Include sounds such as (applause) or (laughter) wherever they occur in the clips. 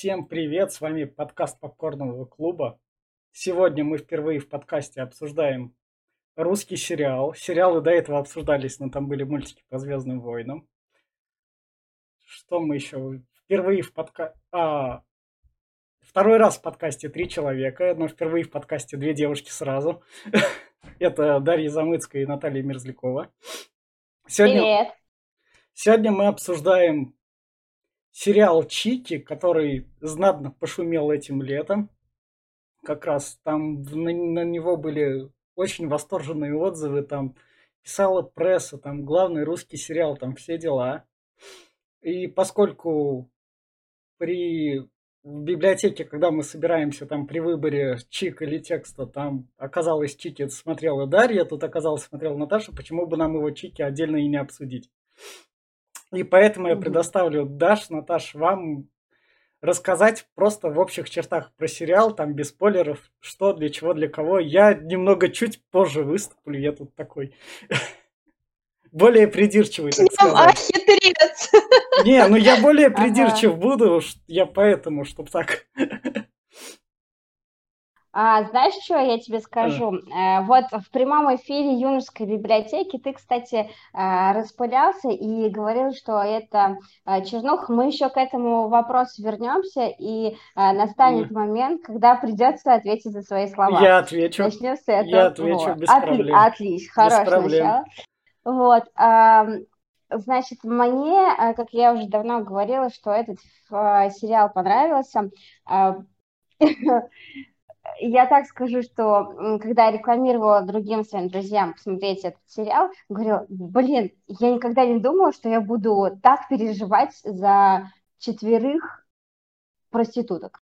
Всем привет, с вами подкаст Попкорного клуба. Сегодня мы впервые в подкасте обсуждаем русский сериал. Сериалы до этого обсуждались, но там были мультики по Звездным войнам. Что мы еще? Впервые в подкасте... А, второй раз в подкасте три человека, но впервые в подкасте две девушки сразу. (laughs) Это Дарья Замыцкая и Наталья Мерзлякова. Сегодня... Привет! Сегодня мы обсуждаем сериал Чики, который знатно пошумел этим летом. Как раз там на, на него были очень восторженные отзывы, там писала пресса, там главный русский сериал, там все дела. И поскольку при в библиотеке, когда мы собираемся там при выборе чик или текста, там оказалось чики смотрела Дарья, тут оказалось смотрела Наташа, почему бы нам его чики отдельно и не обсудить? И поэтому я предоставлю Даш, Наташ, вам рассказать просто в общих чертах про сериал, там без спойлеров, что, для чего, для кого. Я немного чуть позже выступлю, я тут такой (laughs) более придирчивый, так сказать. А, хитрец! Не, ну я более придирчив ага. буду, я поэтому, чтобы так а, знаешь, что я тебе скажу? Э, вот в прямом эфире юношеской библиотеки ты, кстати, э, распылялся и говорил, что это э, чернух. Мы еще к этому вопросу вернемся, и настанет момент, когда придется ответить за свои слова. Я отвечу. Начнем с этого. Я отвечу вот. без Отли- проблем. Отлично, хорошее начало. Вот. Значит, мне, как я уже давно говорила, что этот сериал понравился (laughs) я так скажу, что когда я рекламировала другим своим друзьям посмотреть этот сериал, говорила, блин, я никогда не думала, что я буду так переживать за четверых проституток.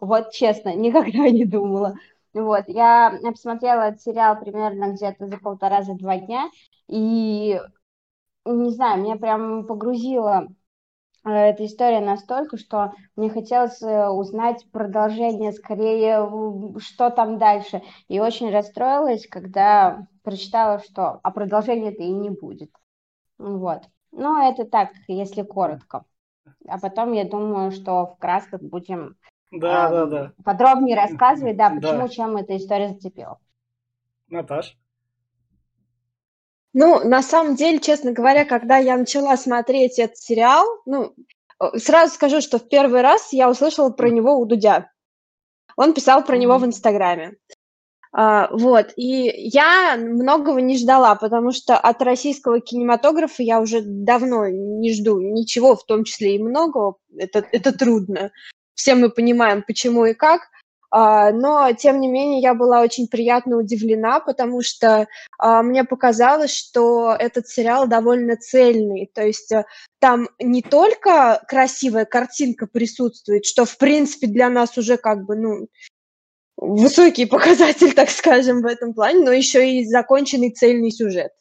Вот честно, (laughs) никогда не думала. Вот, я посмотрела этот сериал примерно где-то за полтора, за два дня, и, не знаю, меня прям погрузило эта история настолько, что мне хотелось э, узнать продолжение, скорее, что там дальше. И очень расстроилась, когда прочитала, что а продолжения-то и не будет. Вот. Но это так, если коротко. А потом я думаю, что в красках будем да, э, да, да. подробнее рассказывать, да, почему, да. чем эта история зацепила. Наташ? Ну, на самом деле, честно говоря, когда я начала смотреть этот сериал, ну, э, сразу скажу, что в первый раз я услышала про него у Дудя. Он писал про него в Инстаграме. А, вот, и я многого не ждала, потому что от российского кинематографа я уже давно не жду ничего, в том числе и многого. Это, это трудно. Все мы понимаем, почему и как. А, но, тем не менее, я была очень приятно удивлена, потому что а, мне показалось, что этот сериал довольно цельный. То есть э, там не только красивая картинка присутствует, что, в принципе, для нас уже как бы, ну, высокий (laughs) показатель, так скажем, в этом плане, но еще и законченный цельный сюжет.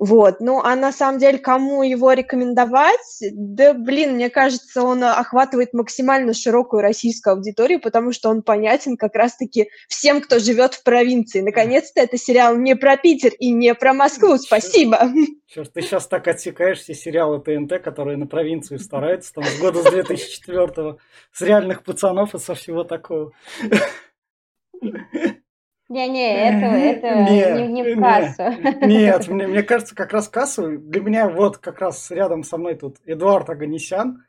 Вот, ну, а на самом деле, кому его рекомендовать? Да, блин, мне кажется, он охватывает максимально широкую российскую аудиторию, потому что он понятен как раз-таки всем, кто живет в провинции. Наконец-то это сериал не про Питер и не про Москву. Спасибо. Черт, ты сейчас так отсекаешь все сериалы ТНТ, которые на провинцию стараются, там, с года с 2004 с реальных пацанов и со всего такого. Не-не, это, это не, не в кассу. Нет, мне, мне кажется, как раз кассу. Для меня вот как раз рядом со мной тут Эдуард Аганесян.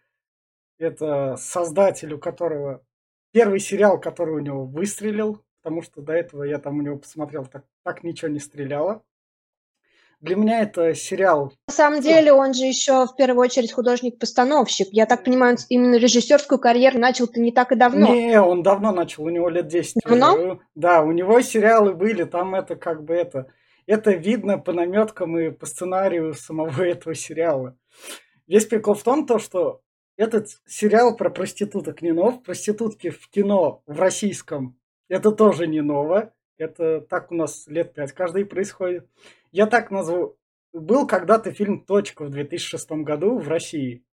Это создатель, у которого первый сериал, который у него выстрелил, потому что до этого я там у него посмотрел, так, так ничего не стреляло. Для меня это сериал. На самом деле он же еще в первую очередь художник-постановщик. Я так понимаю, именно режиссерскую карьеру начал-то не так и давно. Не, он давно начал, у него лет 10. Давно? Да, у него сериалы были, там это как бы это... Это видно по наметкам и по сценарию самого (laughs) этого сериала. Весь прикол в том, то, что этот сериал про проституток не нов. Проститутки в кино в российском это тоже не ново. Это так у нас лет пять каждый происходит. Я так назову. Был когда-то фильм «Точка» в 2006 году в России.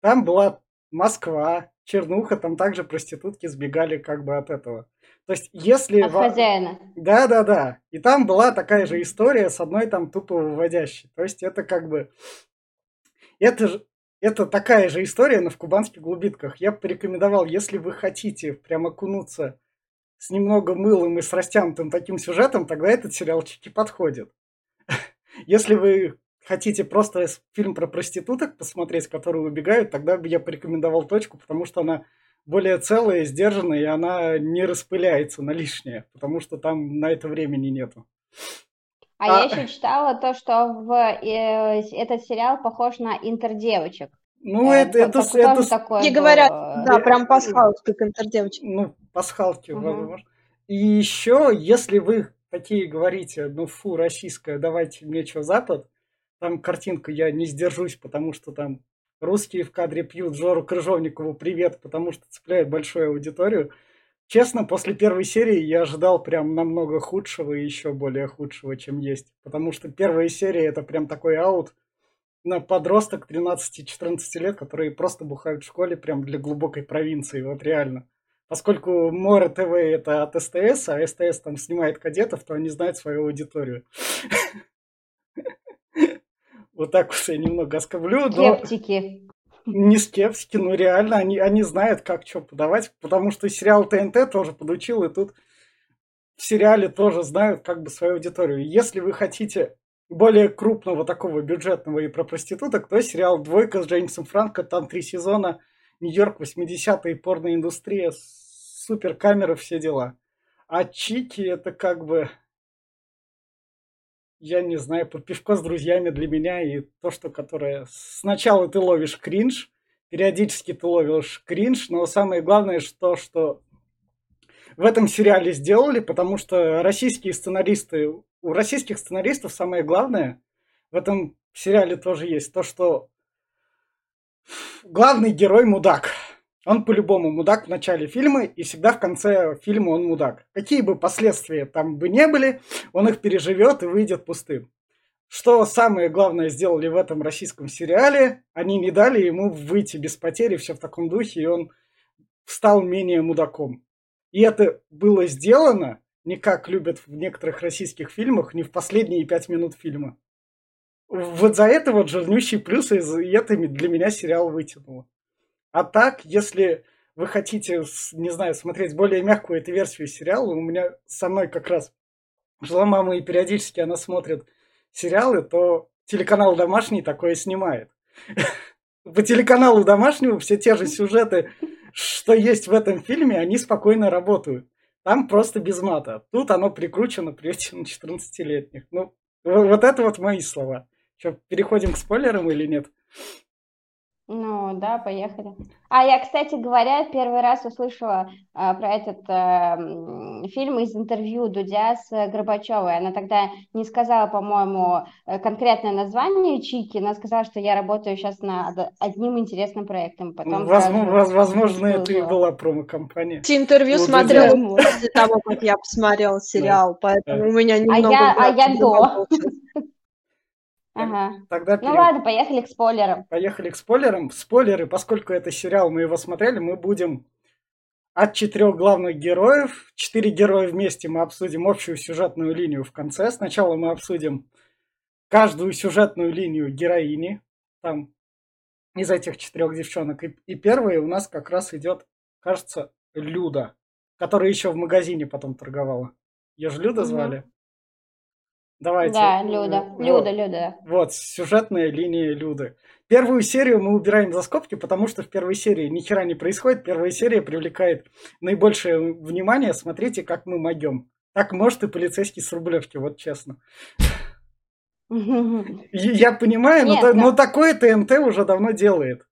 Там была Москва, Чернуха, там также проститутки сбегали как бы от этого. То есть, если... От хозяина. Да, да, да. И там была такая же история с одной там тупо выводящей. То есть, это как бы... Это же это такая же история, но в кубанских глубинках. Я бы порекомендовал, если вы хотите прям окунуться с немного мылом и с растянутым таким сюжетом, тогда этот сериал чики подходит. (laughs) Если вы хотите просто фильм про проституток посмотреть, которые убегают, тогда бы я порекомендовал точку, потому что она более целая, сдержанная, и она не распыляется на лишнее, потому что там на это времени нету. А, а... я еще читала то, что в, э, этот сериал похож на интердевочек. Ну, э, это, это, это, это такое не говорят, да, прям пасхалки к интердевочек. Ну, пасхалки, угу. возможно. И еще, если вы такие говорите, ну, фу, российская, давайте мне что, Запад, там картинка, я не сдержусь, потому что там русские в кадре пьют Жору Крыжовникову привет, потому что цепляет большую аудиторию. Честно, после первой серии я ожидал прям намного худшего и еще более худшего, чем есть. Потому что первая серия это прям такой аут на подросток 13-14 лет, которые просто бухают в школе прям для глубокой провинции, вот реально. Поскольку Море ТВ это от СТС, а СТС там снимает кадетов, то они знают свою аудиторию. (laughs) Вот так вот я немного оскорблю. Скептики. Не скептики, но реально они, они знают, как что подавать, потому что сериал ТНТ тоже подучил, и тут в сериале тоже знают как бы свою аудиторию. Если вы хотите более крупного такого бюджетного и про проституток, то сериал «Двойка» с Джеймсом Франко, там три сезона, Нью-Йорк, 80-е, порноиндустрия, супер камеры, все дела. А Чики это как бы я не знаю, под пивко с друзьями для меня и то, что которое... Сначала ты ловишь кринж, периодически ты ловишь кринж, но самое главное, что, что в этом сериале сделали, потому что российские сценаристы, у российских сценаристов самое главное в этом сериале тоже есть то, что главный герой мудак. Он по-любому мудак в начале фильма, и всегда в конце фильма он мудак. Какие бы последствия там бы не были, он их переживет и выйдет пустым. Что самое главное сделали в этом российском сериале, они не дали ему выйти без потери, все в таком духе, и он стал менее мудаком. И это было сделано не как любят в некоторых российских фильмах, не в последние пять минут фильма. Вот за это вот жирнющий плюс, и это для меня сериал вытянуло. А так, если вы хотите, не знаю, смотреть более мягкую эту версию сериала, у меня со мной как раз жила мама, и периодически она смотрит сериалы, то телеканал «Домашний» такое снимает. (laughs) По телеканалу «Домашнему» все те же сюжеты, что есть в этом фильме, они спокойно работают. Там просто без мата. Тут оно прикручено на 14-летних. Ну, вот это вот мои слова. Что, переходим к спойлерам или нет? Ну да, поехали. А я, кстати говоря, первый раз услышала а, про этот а, фильм из интервью Дудя с Горбачевой. Она тогда не сказала, по-моему, э, конкретное название Чики, она сказала, что я работаю сейчас над одним интересным проектом. Потом возможно, сразу возможно это и была промо-компания. Эти интервью вот смотрела после того, как я посмотрела сериал, поэтому у меня немного... А я, а я до. Ага. Тогда ну ладно, поехали к спойлерам. Поехали к спойлерам. Спойлеры, поскольку это сериал, мы его смотрели, мы будем от четырех главных героев. Четыре героя вместе мы обсудим общую сюжетную линию в конце. Сначала мы обсудим каждую сюжетную линию героини. Там из этих четырех девчонок. И, и первая у нас как раз идет, кажется, Люда, которая еще в магазине потом торговала. Ее же Люда звали? Давайте. Да, Люда. Вот. Люда, Люда. Вот, сюжетная линия Люды. Первую серию мы убираем за скобки, потому что в первой серии ни хера не происходит. Первая серия привлекает наибольшее внимание. Смотрите, как мы могем. Так может и полицейский с Рублевки, вот честно. (laughs) Я понимаю, но, но такое ТНТ уже давно делает.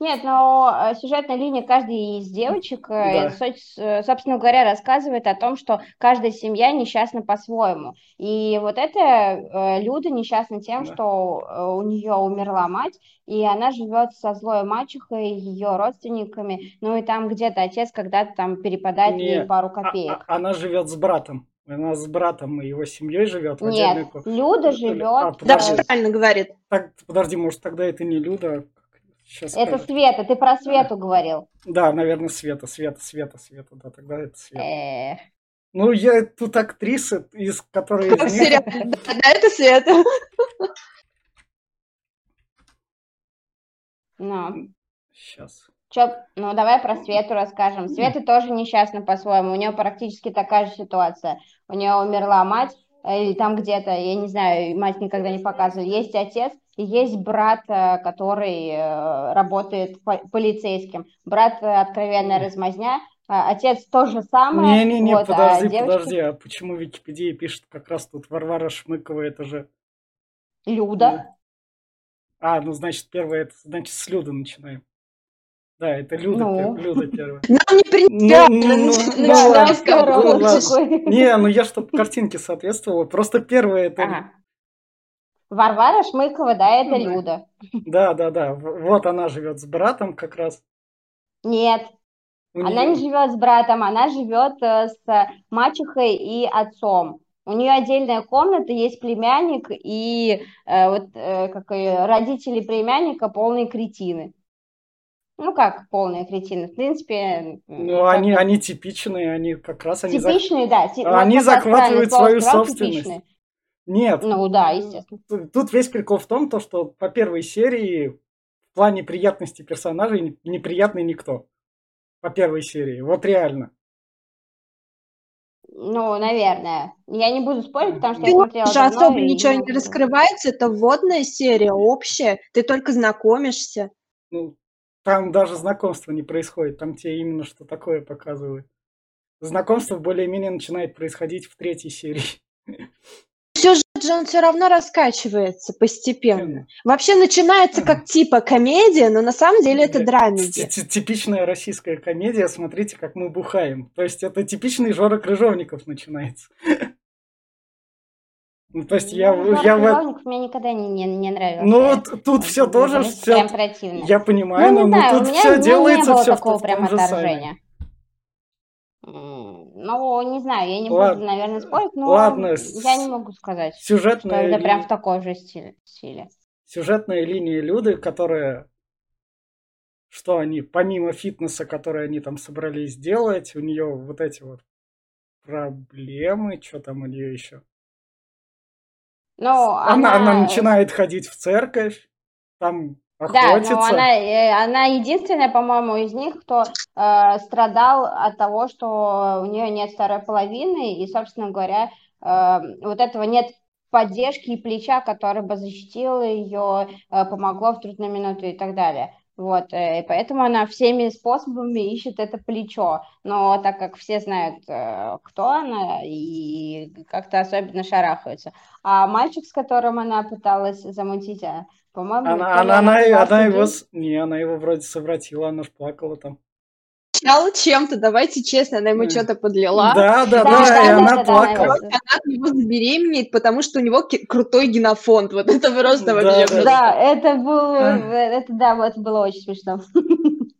Нет, но э, сюжетная линия каждой из девочек, э, да. Э, собственно говоря, рассказывает о том, что каждая семья несчастна по-своему. И вот это Люда несчастна тем, да. что у нее умерла мать, и она живет со злой мачехой, ее родственниками, ну и там где-то отец когда-то там перепадает Не, ей пару а, копеек. А, она живет с братом. Она с братом и его семьей живет. Нет, Люда живет. А, да, правильно говорит. Так, подожди, может тогда это не Люда, Сейчас это скажу. Света, ты про Свету говорил. Да, наверное, Света, Света, Света, Света, да, тогда это Света. Эх. Ну, я тут актриса, из которой... Да, это Света. Ну, Сейчас. чё, ну давай про Свету расскажем. Света тоже несчастна по-своему. У нее практически такая же ситуация. У нее умерла мать, э, или там где-то, я не знаю, мать никогда не показывали. Есть отец, есть брат, э, который э, работает по- полицейским. Брат э, откровенная размазня. А Отец то же самое. Не-не-не, вот, а подожди, девочка подожди. А почему Википедия пишет как раз тут Варвара Шмыкова, это же... Люда. А, ну значит, первое, это значит с Люды начинаем. Да, это Люда, Ну. пер- Люда первая. Нам не принципиально, Ну, ну, Ну. Не, ну я чтоб картинке соответствовала. Просто первое это... Варвара Шмыкова, да, это Ну, да. Люда. Да, да, да. Вот она живет с братом как раз. Нет, У она неё- не живет с братом, она живет э, с мачехой и отцом. У нее отдельная комната, есть племянник, и э, вот э, как и родители племянника полные кретины. Ну как полные кретины? В принципе, Ну, как они, они типичные, они как раз они зах- типичные, да. ти- Они захватывают свою собственность. типичные. Нет, Ну да, естественно. Тут весь прикол в том, то, что по первой серии в плане приятности персонажей не- неприятный никто. По первой серии. Вот реально. Ну, наверное. Я не буду спорить, потому что я Ты смотрела же давно особо и ничего не раскрывается, это вводная серия, общая, ты только знакомишься. Ну, там даже знакомство не происходит. Там тебе именно что такое показывают. Знакомство более-менее начинает происходить в третьей серии. (laughs) Же он все равно раскачивается постепенно. Вообще начинается как типа комедия, но на самом деле это драмеди. ти- Типичная российская комедия. Смотрите, как мы бухаем. То есть это типичный Жора Крыжовников начинается. Ну, то есть я, Ну, я в мне никогда не, не, не нравился. Ну вот тут все тоже прям- все. Прям противно. Я понимаю, ну, но, знаю, но у тут меня, все у меня делается не было все такого в прям отторжения. М, Ну, не знаю, я не Лад- буду, наверное, спорить, но ладно, я не могу сказать, что Сюжетная, это ли- прям в такой же стиле. стиле. сюжетная линия Люды, которая что они, помимо фитнеса, который они там собрались делать, у нее вот эти вот проблемы, что там у нее еще. Ну, Она, она она... начинает ходить в церковь, там Да, но она, э, она единственная, по-моему, из них, кто э, страдал от того, что у нее нет второй половины, и, собственно говоря, э, вот этого нет поддержки и плеча, который бы защитил ее, э, помогло в трудную минуту и так далее. Вот, э, и поэтому она всеми способами ищет это плечо. Но так как все знают, э, кто она, и как-то особенно шарахаются. А мальчик, с которым она пыталась замутить, по-моему, Она, она, она, она его... Не, она его вроде совратила, она ж плакала там. Сначала чем-то, давайте честно, она ему М. что-то подлила. Да, да, Да, да, да, и она плакала. она- от него забеременеет, потому что у него крутой генофонд. Вот это просто Да, вообще... да. просто- Да, это было, А. это, да, вот это было очень смешно. (laughs)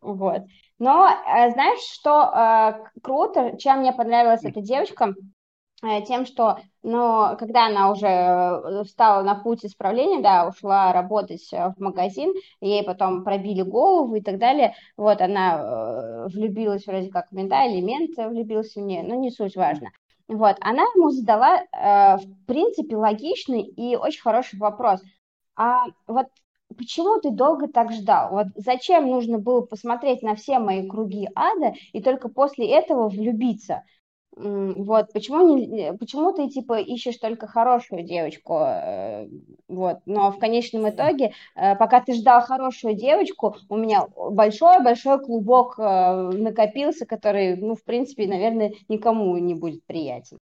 Вот. Но э, знаешь, что э, круто, чем мне понравилась эта девочка, тем, что, ну, когда она уже э, встала на путь исправления, да, ушла работать э, в магазин, ей потом пробили голову и так далее, вот, она э, влюбилась вроде как в мента, или влюбился в нее, ну, не суть важно. Вот, она ему задала, э, в принципе, логичный и очень хороший вопрос. А вот почему ты долго так ждал? Вот зачем нужно было посмотреть на все мои круги ада и только после этого влюбиться? Вот, почему, не, почему ты, типа, ищешь только хорошую девочку, э, вот, но в конечном итоге, э, пока ты ждал хорошую девочку, у меня большой-большой клубок э, накопился, который, ну, в принципе, наверное, никому не будет приятен.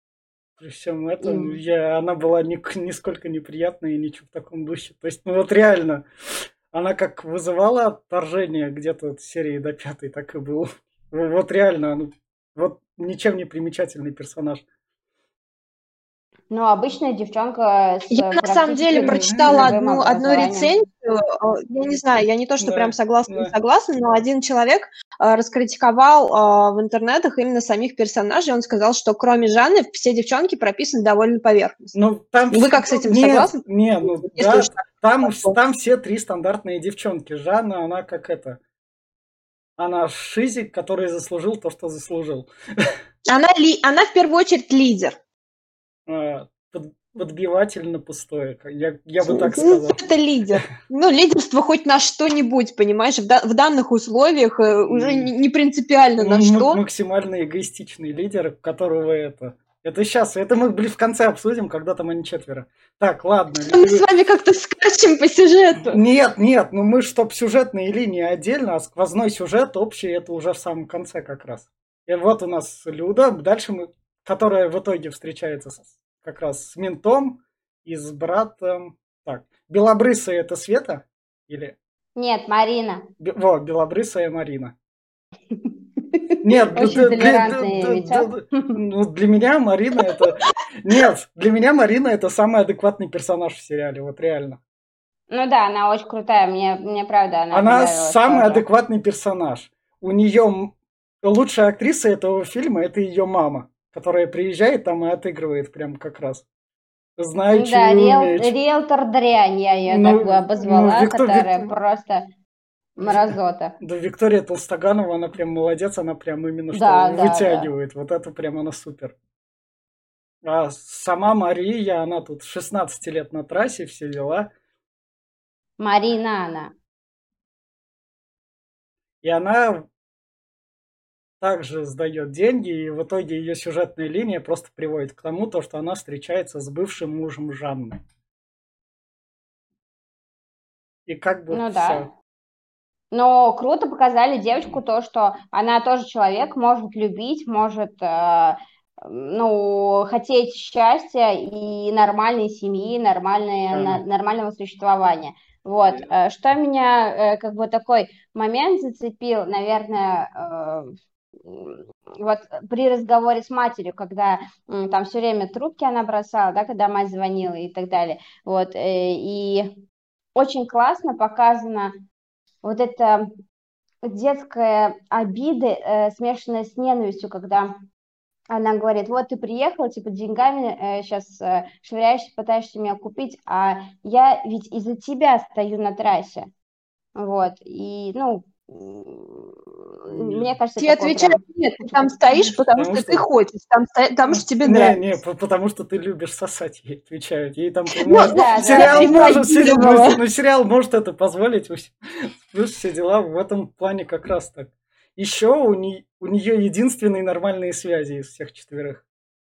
При всем этом М. я, она была ни, нисколько неприятная и ничего в таком духе. То есть, ну вот реально, она как вызывала отторжение где-то от серии до пятой, так и было. Вот реально, ну, вот ничем не примечательный персонаж. Ну, обычная девчонка с Я на самом деле прочитала одну, одну рецензию. э, Я не знаю, я не то, что Да, прям согласна, не да. согласна, но один человек э, раскритиковал э, в интернетах именно самих персонажей. Он сказал, что кроме Жанны все девчонки прописаны довольно поверхностно. Ну, там Вы как с этим нет, согласны? Не, ну Если да, там, там все три стандартные девчонки. Жанна, она как это... Она шизик, который заслужил то, что заслужил. (laughs) Она, ли, она в первую очередь лидер. А, под- подбиватель на пустое. Я, я бы так сказал. Это лидер. (laughs) Ну, лидерство хоть на что-нибудь, понимаешь? В, да, в данных условиях э, уже не, принципиально на М- что. Максимально эгоистичный лидер, которого это... Это сейчас, это мы блин, в конце обсудим, когда там они четверо. Так, ладно. Мы с вами как-то скачем по сюжету. Нет, нет, ну мы чтоб сюжетные линии отдельно, а сквозной сюжет общий, это уже в самом конце как раз. И вот у нас Люда, дальше мы, которая в итоге встречается с, как раз с ментом и с братом. Так, белобрысая это Света? Или... Нет, Марина. Бе- Во, белобрысая Марина. (laughs) Нет, Очень да- да- Витек. да- ну, для меня Марина это... (laughs) Нет, для меня Марина это самый адекватный персонаж в сериале, вот реально. Ну да, она очень крутая, мне, мне правда она Она самый тоже. адекватный персонаж. У нее лучшая актриса этого фильма это ее мама, которая приезжает там и отыгрывает прям как раз. Знаю, Ну да, риэл- риэлтор дрянь, я ее Ну, так обозвала, ну, Виктор- которая Вик- просто мразота. (laughs) Да, Виктория Толстоганова, она прям молодец, она прям именно что Да, да, вытягивает. Вот это прям она супер. А сама Мария, она тут 16 лет на трассе, все дела. Марина она. И она также сдает деньги, и в итоге ее сюжетная линия просто приводит к тому, то, что она встречается с бывшим мужем Жанны. И как бы Ну всё. да. Но круто показали девочку то, что она тоже человек, может любить, может, э, ну, хотеть счастья и нормальной семьи, нормальной, Да. на- нормального существования. Вот. Э, Что меня, э, как бы такой момент зацепил, наверное, вот при разговоре с матерью, когда там все время трубки она бросала, да, когда мать звонила и так далее. Вот. И очень классно показано вот это детская обида, э, смешанная с ненавистью, когда она говорит, вот ты приехала, типа, деньгами сейчас швыряешься, пытаешься меня купить, а я ведь из-за тебя стою на трассе. Вот, и, ну, мне кажется, Тебе отвечают, прям- нет, ты там стоишь, потому, Потому что, что- ты хочешь, там, сто- потому что тебе Не, нравится. не, по- потому что ты любишь сосать, ей отвечают. Ей там Ну, да, сериал да. может, сериал, Реагировала. ну, ну, сериал может это позволить, (laughs) плюс все дела в этом плане как раз так. Еще у, не- у нее единственные нормальные связи из всех четверых.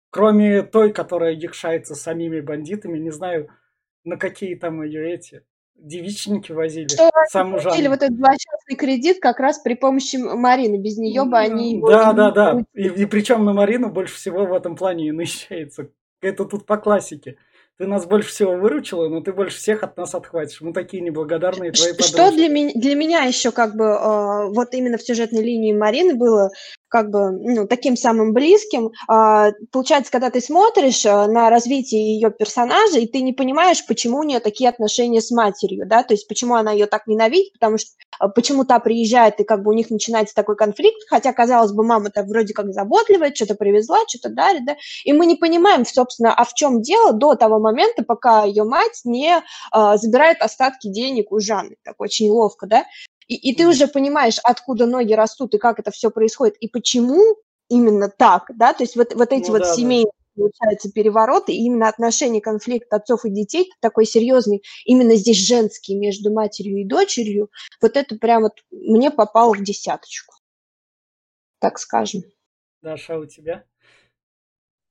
Кроме той, которая якшается самими бандитами, не знаю, на какие там ее эти девичники возили. Что Саму Жанну. вот этот злосчастный кредит как раз при помощи Марины. Без нее бы они... Да, да, да. получили. И, причем на Марину больше всего в этом плане и наезжается. Это тут по классике. Ты нас больше всего выручила, но ты больше всех от нас отхватишь. Мы такие неблагодарные твои Что подружки. для меня, для меня еще как бы э, вот именно в сюжетной линии Марины было как бы ну, таким самым близким. А, получается, когда ты смотришь э, на развитие ее персонажа, и ты не понимаешь, почему у нее такие отношения с матерью, да, то есть почему она ее так ненавидит, потому что э, почему та приезжает, и как бы у них начинается такой конфликт, хотя, казалось бы, мама-то вроде как заботливая, что-то привезла, что-то дарит, да, и мы не понимаем, собственно, а в чем дело до того момента, пока ее мать не а, забирает остатки денег у Жанны. Так очень ловко, да? И, и ты уже понимаешь, откуда ноги растут и как это все происходит, и почему именно так, да? То есть вот, вот эти Ну вот да, семейные, получается, перевороты, и именно отношения, конфликт отцов и детей, такой серьезный, именно здесь женский между матерью и дочерью, вот это прям вот мне попало в десяточку, так скажем. Даша, а у тебя?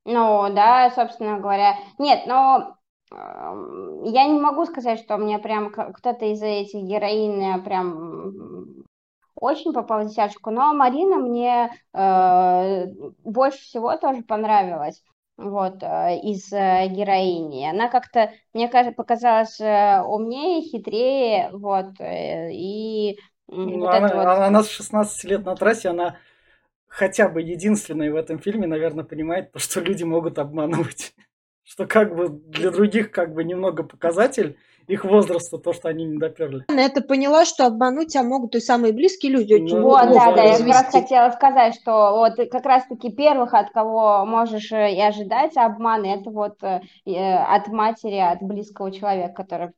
Ну, да, собственно говоря. Нет, но я не могу сказать, что мне прям кто-то из этих героинь э, прям очень попал в десяточку, но Марина мне э, больше всего тоже понравилась. Вот, э, из э, героини. Она как-то, мне кажется, показалась э, умнее, хитрее, вот, и Ну, вот она, вот... она, с 16 лет на трассе, она хотя бы единственная в этом фильме, наверное, понимает, (laughs) то, что люди могут обманывать. Что как бы для других как бы немного показатель их возраста, то, что они не доперли. Она это поняла, что обмануть тебя могут и самые близкие люди Ну, Вот, ну, да, да, я как раз хотела сказать, что вот как раз-таки первых, от кого можешь э, и ожидать обмана, это вот э, э, от матери, от близкого человека, который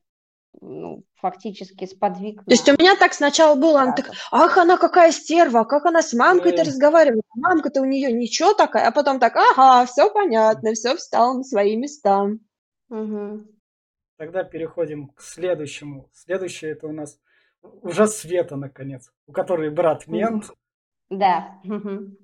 ну, фактически сподвиг То есть у меня так сначала было, она так, ах, она какая стерва, как она с мамкой-то Э. разговаривает, мамка-то у нее ничего такая, а потом так, ага, все понятно, все встало на свои места. Мгм. Тогда переходим к следующему. Следующее это у нас уже Света, наконец, у которой брат мент. Да. Мгм.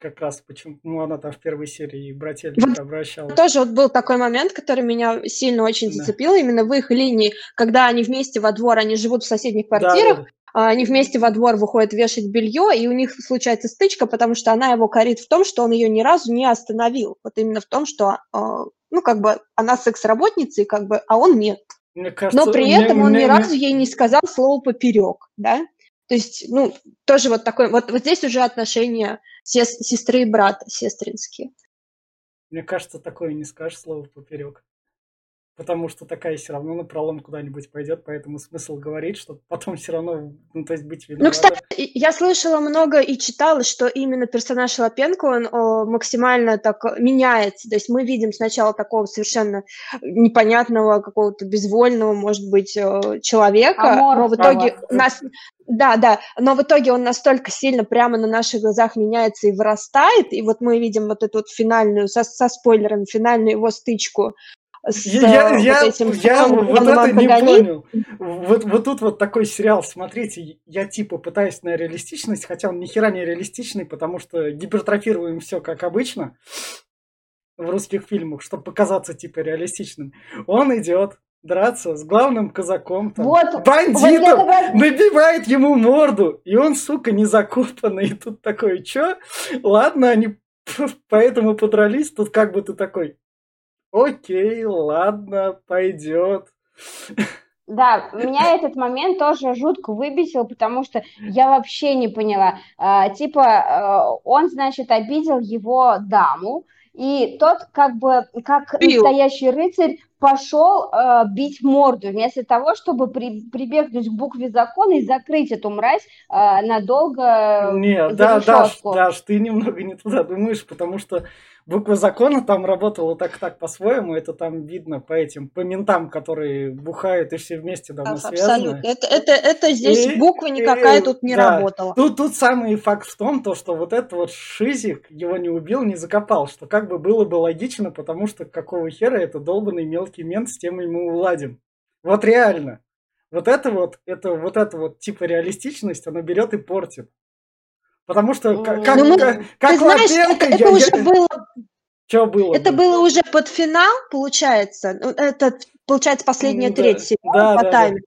Как раз почему ну, она там в первой серии Вот брательник обращалась. тоже вот был такой момент, который меня сильно очень Да. зацепил, именно в их линии, когда они вместе во двор, они живут в соседних Да, да, квартирах, да. а они вместе во двор выходят вешать белье, и у них случается стычка, потому что она его корит в том, что он ее ни разу не остановил. Вот именно в том, что, а, ну, как бы она секс-работница, и как бы, а он нет. Мне Но кажется, при мне, этом он ни мне, разу мне, ей не сказал слово поперек, да? То есть, ну, тоже вот такой, вот, вот здесь уже отношения сес- сестры и брата сестринские. мне кажется, такое не скажешь слово поперек. Потому что такая все равно на пролом куда-нибудь пойдет, поэтому смысл говорить, что потом все равно, ну, то есть быть Ну, виновата. кстати, и- я слышала много и читала, что именно персонаж Лапенко, он о, максимально так меняется. То есть мы видим сначала такого совершенно непонятного, какого-то безвольного, может быть, э, человека, но в итоге Аморфного. нас... Да, да, но в итоге он настолько сильно прямо на наших глазах меняется и вырастает, и вот мы видим вот эту вот финальную, со, со спойлером, финальную его стычку с Я, я, э, я, вот этим я вот это не понял. Вот, вот тут вот такой сериал, смотрите, я типа пытаюсь на реалистичность, хотя он ни хера не реалистичный, потому что гипертрофируем все как обычно в русских фильмах, чтобы показаться типа реалистичным. Он идет драться с главным казаком, там, Вот, вот я бандитом, как раз- набивает ему морду, и он, сука, не закопанный. И тут такой, чё? Ладно, они поэтому подрались, тут как бы ты такой, окей, ладно, пойдет. Да, меня этот момент тоже жутко выбесил, потому что я вообще не поняла. А, типа, а, он, значит, обидел его даму, и тот, как бы, как Бил. настоящий рыцарь, пошел а, бить морду, вместо того, чтобы при- прибегнуть к букве закона и закрыть эту мразь а, надолго Не, за да, Даш, решетку. Даш, ты немного не туда думаешь, потому что буква закона там работала так-так по-своему, это там видно по этим, по ментам, которые бухают и все вместе давно связаны. Абсолютно. Это, это, это здесь И- буква никакая и- тут не да. работала. Тут, тут самый факт в том, то, что вот этот вот шизик его не убил, не закопал, что как бы было бы логично, потому что какого хера это долбанный мелкий мент, с тем мы уладим. Вот реально. Вот это вот, это вот это вот типа реалистичность, она берет и портит. Потому что как, Ну, мы- как, как знаешь, Лапенко, это, это я- уже я- было, Чё было это бы? было уже под финал, получается. Ну, Это, получается, последняя да. треть сериала Да, по да, да. таймеру.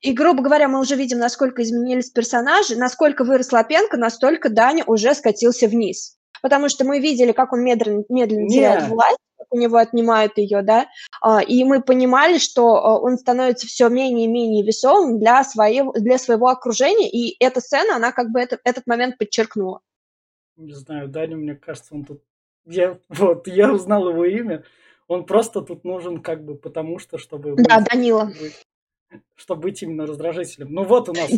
И, грубо говоря, мы уже видим, насколько изменились персонажи, насколько вырос Лапенко, настолько Даня уже скатился вниз. Потому что мы видели, как он медленно, медленно Не. теряет власть, как у него отнимают ее, да, а, и мы понимали, что а, он становится все менее и менее весомым для своего, для своего окружения, и эта сцена, она как бы это- этот момент подчеркнула. Не знаю, Даня, мне кажется, он тут... Я, вот, я узнал его имя. Он просто тут нужен как бы потому что, чтобы Да, быть, Данила. чтобы быть именно раздражителем. Ну вот у нас...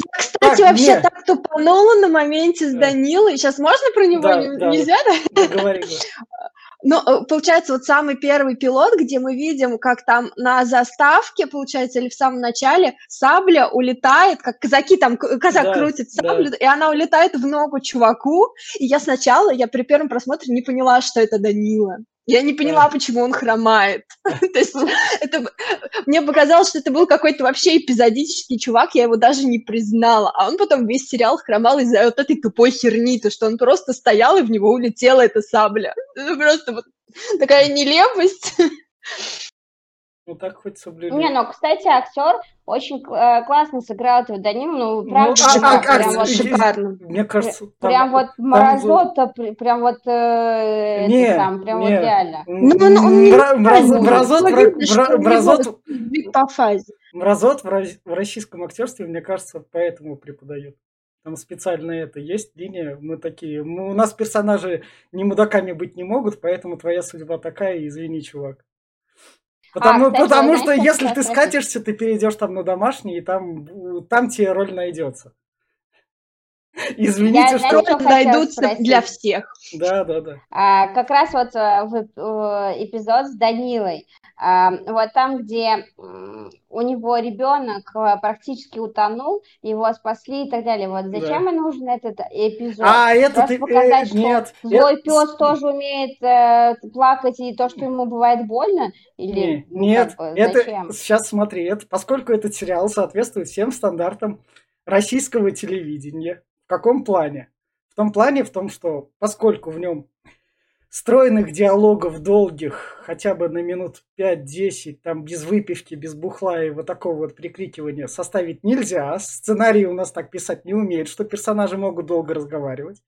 Кстати, Так, вообще не. так тупанула на моменте с Да. Данилой. Сейчас можно про него? Да, Не- да. Нельзя, да? Говори. (laughs) Ну, э, получается, вот самый первый пилот, где мы видим, как там на заставке, получается, или в самом начале, сабля улетает, как казаки там, казак Да, крутит да. саблю, и она улетает в ногу чуваку. И я сначала, я при первом просмотре не поняла, что это Данила. Я не поняла, почему он хромает. (laughs) То есть это, мне показалось, что это был какой-то вообще эпизодический чувак, я его даже не признала. А он потом весь сериал хромал из-за вот этой тупой херни, то, что он просто стоял, и в него улетела эта сабля. Это просто вот такая нелепость. Ну так хоть соблюли. Не, ну, кстати, актер очень э, классно сыграл этого Данилу, ну, правда, а- типа, а- а- прям вот, и- шикарно. Мне кажется, там- прям вот там мразота, прям вот, э, Не, это сам, прям не. вот реально. Ну, он- он не Мразот по фазе. Мразот в ро- в российском актерстве, мне кажется, поэтому преподает. Там специально это есть линия. Мы такие. мы- у нас персонажи не мудаками быть не могут, поэтому твоя судьба такая, извини, чувак. Потому, А, кстати, потому что знаешь, что если ты спросить? скатишься, ты перейдешь там на домашний, и там, там тебе роль найдется. Извините, Я, что... Дойдутся (laughs) спросить? для всех. Да, да, да. А, как раз вот э, в эп- э, эпизод с Данилой, вот там, где у него ребенок э, практически утонул, его спасли и так далее. Вот зачем и нужен этот эпизод? А, это Просто э, показать, что нет. злой э, пес тоже умеет э, плакать и то, что ему бывает больно? Или Не, ну, нет, как бы, это зачем? сейчас смотри, это поскольку этот сериал соответствует всем стандартам российского телевидения. В каком плане? В том плане, в том, что поскольку в нем стройных диалогов долгих, хотя бы на минут 5-10, там без выпивки, без бухла и вот такого вот прикрикивания составить нельзя, а сценарий у нас так писать не умеет, что персонажи могут долго разговаривать,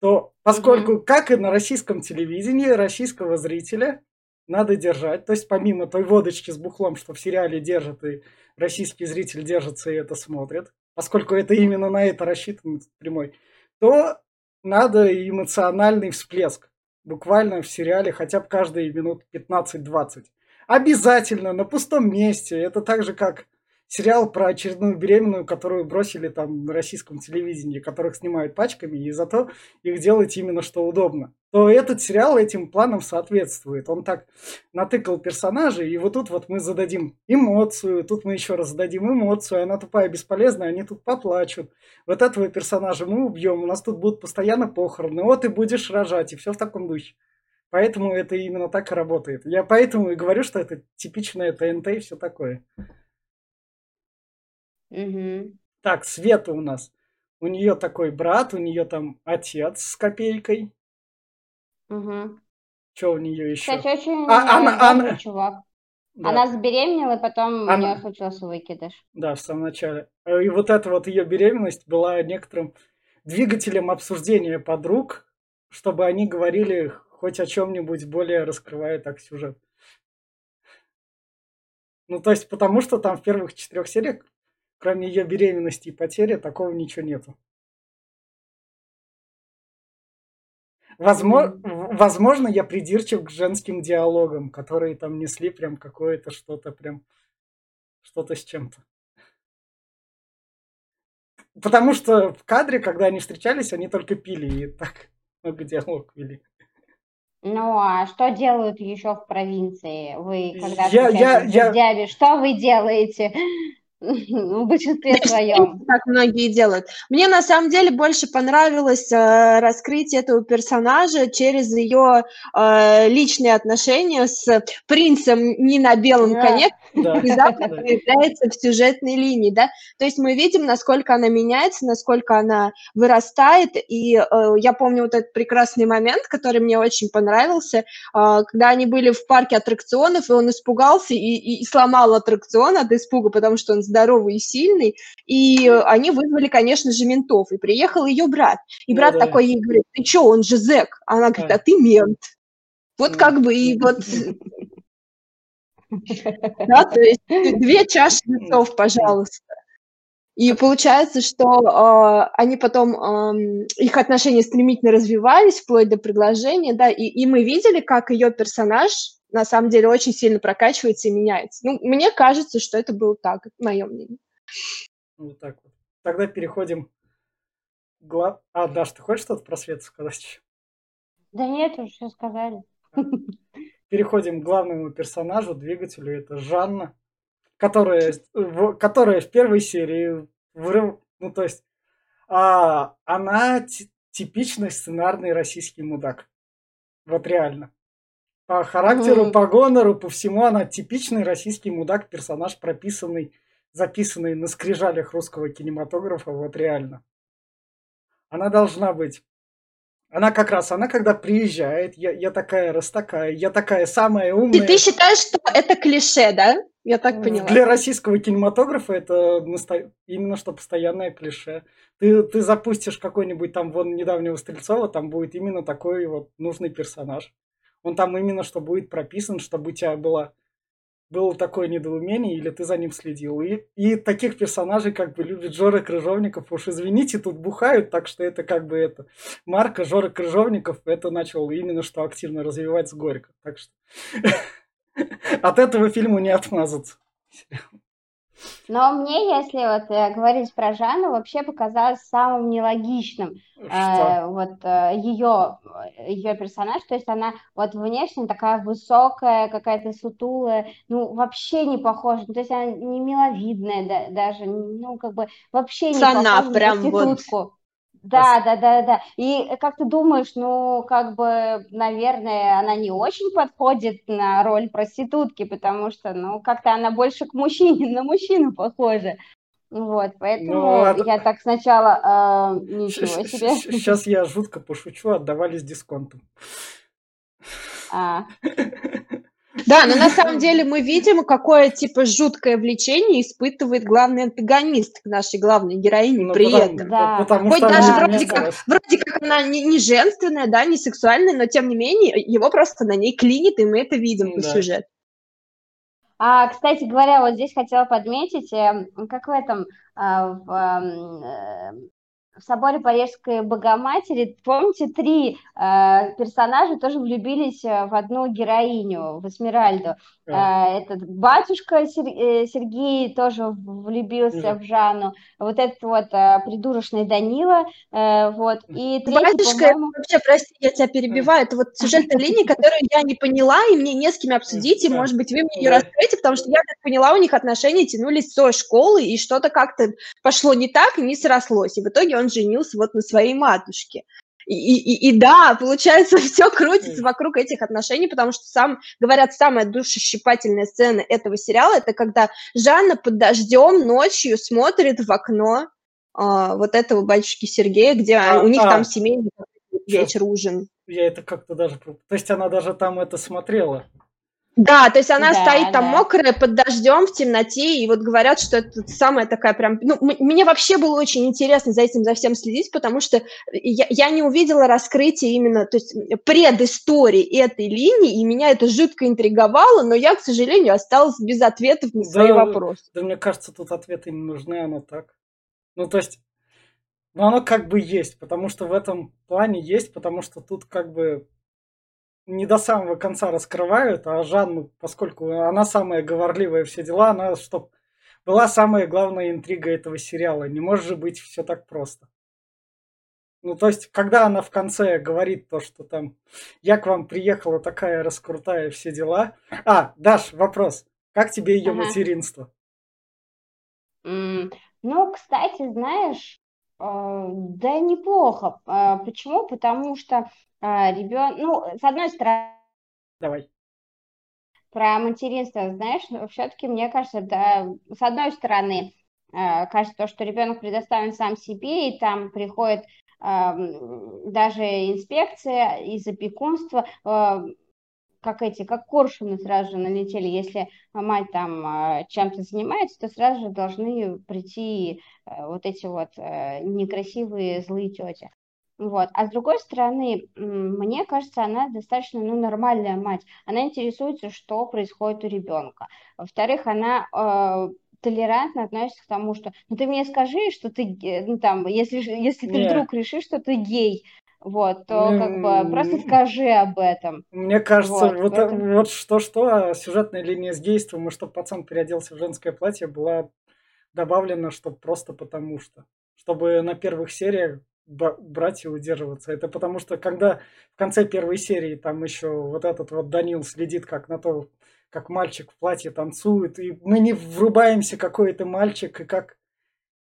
то поскольку, как и на российском телевидении, российского зрителя надо держать, то есть помимо той водочки с бухлом, что в сериале держат, и российский зритель держится и это смотрит, поскольку это именно на это рассчитан прямой, то надо эмоциональный всплеск. Буквально в сериале хотя бы каждые минут 15-20. Обязательно, на пустом месте. Это так же, как сериал про очередную беременную, которую бросили там на российском телевидении, которых снимают пачками, и зато их делать именно что удобно. То этот сериал этим планам соответствует. Он так натыкал персонажей, и вот тут вот мы зададим эмоцию, тут мы еще раз зададим эмоцию, она тупая, бесполезная, они тут поплачут. Вот этого персонажа мы убьем, у нас тут будут постоянно похороны, вот ты будешь рожать, и все в таком духе. Поэтому это именно так и работает. Я поэтому и говорю, что это типичное ТНТ и все такое. Так, Света у нас. У нее такой брат, у нее там отец с копейкой. Мгм. Что у нее еще? Кстати, очень А, она- она- чувак. Да, Она забеременела, и потом у Она- нее случился выкидыш. да, в самом начале. И вот эта вот ее беременность была некоторым двигателем обсуждения подруг, чтобы они говорили хоть о чем-нибудь более раскрывая так сюжет. Ну, то есть, потому что там в первых четырех сериях, кроме ее беременности и потери, такого ничего нету. Возможно, возможно, я придирчив к женским диалогам, которые там несли прям какое-то что-то прям что-то с чем-то. Потому что в кадре, когда они встречались, они только пили и так много диалогов вели. Ну, а что делают еще в провинции? Вы, когда Я- я- с я- друзьями, что вы делаете? В большинстве своем. Так многие делают. Мне на самом деле больше понравилось э, раскрытие этого персонажа через ее э, личные отношения с принцем не на белом Да. коне, Да, (laughs) внезапно да. появляется в сюжетной линии, да. То есть мы видим, насколько она меняется, насколько она вырастает. И э, я помню вот этот прекрасный момент, который мне очень понравился, э, когда они были в парке аттракционов, и он испугался и, и- и сломал аттракцион от испуга, потому что он здоровый и сильный. И э, они вызвали, конечно же, ментов. И приехал ее брат. И Ну брат да. такой ей говорит, ты что, он же зэк. А она говорит, а ты мент. Вот как бы и вот да, то есть две чаши весов, пожалуйста. И получается, что э, они потом, эм, их отношения стремительно развивались, вплоть до предложения, да, и, и мы видели, как ее персонаж на самом деле очень сильно прокачивается и меняется. Ну, мне кажется, что это было так, мое мнение. Вот так вот. Тогда переходим к гла- А, Даш, ты хочешь что-то про Свету сказать еще? Да нет, уже все сказали. (laughs) Переходим к главному персонажу, двигателю. Это Жанна, которая, в, которая в первой серии вырыв... Ну, то есть, а, она ти- типичный сценарный российский мудак. Вот реально. По характеру, по гонору, по всему она типичный российский мудак, персонаж прописанный, записанный на скрижалях русского кинематографа, вот реально. Она должна быть. Она как раз, она когда приезжает, я, я такая, раз такая, я такая самая И умная. ты считаешь, что это клише, да? Я так поняла. Для российского кинематографа это насто- именно что постоянное клише. Ты, ты запустишь какой-нибудь там, вон, недавнего Стрельцова, там будет именно такой вот нужный персонаж. Он там именно что будет прописан, чтобы у тебя было, было такое недоумение, или ты за ним следил. И, и таких персонажей как бы любит Жора Крыжовников. Уж извините, тут бухают, так что это как бы это... Марка Жора Крыжовников это начал именно что активно развивать с Горько. Так что (laughs) от этого фильма не отмазаться. Но мне, если вот э, говорить про Жанну, вообще показалось самым нелогичным э, вот э, ее, ее персонаж, то есть она вот внешне такая высокая, какая-то сутулая, ну вообще не похожа, то есть она не миловидная да, даже, ну как бы вообще не Сана похожа на прям вот. Да, да, да, да. И как ты думаешь, ну, как бы, наверное, она не очень подходит на роль проститутки, потому что, ну, как-то она больше к мужчине, (laughs) на мужчину похожа. Вот, Ну, поэтому это- я так сначала, э, ничего себе. Сейчас я жутко пошучу, отдавали с дисконтом. А, (laughs) Да, но на самом деле мы видим, какое типа жуткое влечение испытывает главный антагонист к нашей главной героине Ну, при потому- этом. Да. Потому Хоть что даже она вроде как, вроде как она не, не женственная, да, не сексуальная, но тем не менее его просто на ней клинит, и мы это видим по Да. сюжету. А, кстати говоря, вот здесь хотела подметить, э, как в этом, а, в, ам, э, в соборе Парижской Богоматери, помните, три э, персонажа тоже влюбились э, в одну героиню, в Эсмеральду. Да. Э, Этот батюшка Сер- э, Сергей тоже влюбился Да. в Жанну, вот этот вот э, придурочный Данила, э, вот, и третий, Батюшка, по-моему... вообще, прости, я тебя перебиваю, это вот сюжетная (laughs) линия, которую я не поняла, и мне не с кем обсудить, и, может быть, вы мне ее раскроете, потому что я так поняла, у них отношения тянулись с той школы, и что-то как-то пошло не так и не срослось, и в итоге он женился вот на своей матушке. И, и- и да, получается, (laughs) все крутится вокруг этих отношений, потому что сам, говорят, самая душещипательная сцена этого сериала, это когда Жанна под дождем ночью смотрит в окно а, вот этого батюшки Сергея, где А, у них а. там семейный вечер, ужин. Я это как-то даже... То есть она даже там это смотрела. Да, то есть она Да, стоит там да. мокрая под дождем в темноте, и вот говорят, что это самая такая прям... Ну, мне вообще было очень интересно за этим, за всем следить, потому что я, я не увидела раскрытия именно, то есть предыстории этой линии, и меня это жутко интриговало, но я, к сожалению, осталась без ответов на свои Да, вопросы. Да мне кажется, тут ответы не нужны, оно так. Ну, то есть, ну, оно как бы есть, потому что в этом плане есть, потому что тут как бы не до самого конца раскрывают, а Жанну, поскольку она самая говорливая все дела, она, чтоб была самая главная интрига этого сериала. Не может же быть все так просто. Ну, то есть, когда она в конце говорит то, что там я к вам приехала такая раскрутая все дела. А, Даш, вопрос. Как тебе ее Ага. материнство? М, Ну, кстати, знаешь, да неплохо. Э, Почему? Потому что ребенок, ну, с одной стороны, Давай. про материнство, знаешь, все-таки, мне кажется, да, с одной стороны, э, кажется, то, что ребенок предоставлен сам себе, и там приходит эм, даже инспекция из опекунства, э, как эти, как коршуны сразу же налетели. Если мать там э, чем-то занимается, то сразу же должны прийти э, вот эти вот э, некрасивые злые тети. Вот. А с другой стороны, мне кажется, она достаточно ну, нормальная мать. Она интересуется, что происходит у ребенка. Во-вторых, она э, толерантно относится к тому, что ну ты мне скажи, что ты, ну там, если, если ты вдруг решишь, что ты гей, вот, то как бы просто скажи об этом. Мне кажется, Вот, вот, э, поэтому- вот что-что, а сюжетная линия с действием, и чтобы пацан переоделся в женское платье, была добавлена, что просто потому что. Чтобы на первых сериях б- брать и удерживаться. Это потому что, когда в конце первой серии там еще вот этот вот Данил следит как на то, как мальчик в платье танцует, и мы не врубаемся, какой это мальчик и как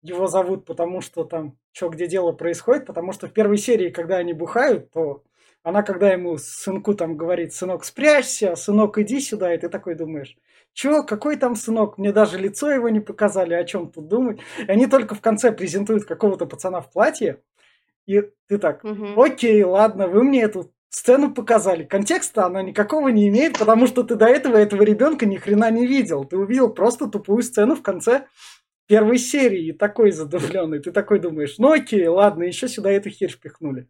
его зовут, потому что там что где дело происходит, потому что в первой серии, когда они бухают, то она, когда ему сынку там говорит, сынок, спрячься, сынок, иди сюда, и ты такой думаешь, чё, какой там сынок, мне даже лицо его не показали, о чем тут думать. И они только в конце презентуют какого-то пацана в платье, и ты так, окей, ладно, вы мне эту сцену показали. Контекста она никакого не имеет, потому что ты до этого этого ребенка ни хрена не видел. Ты увидел просто тупую сцену в конце первой серии, такой задавленный. Ты такой думаешь, ну окей, ладно, еще сюда эту херь впихнули.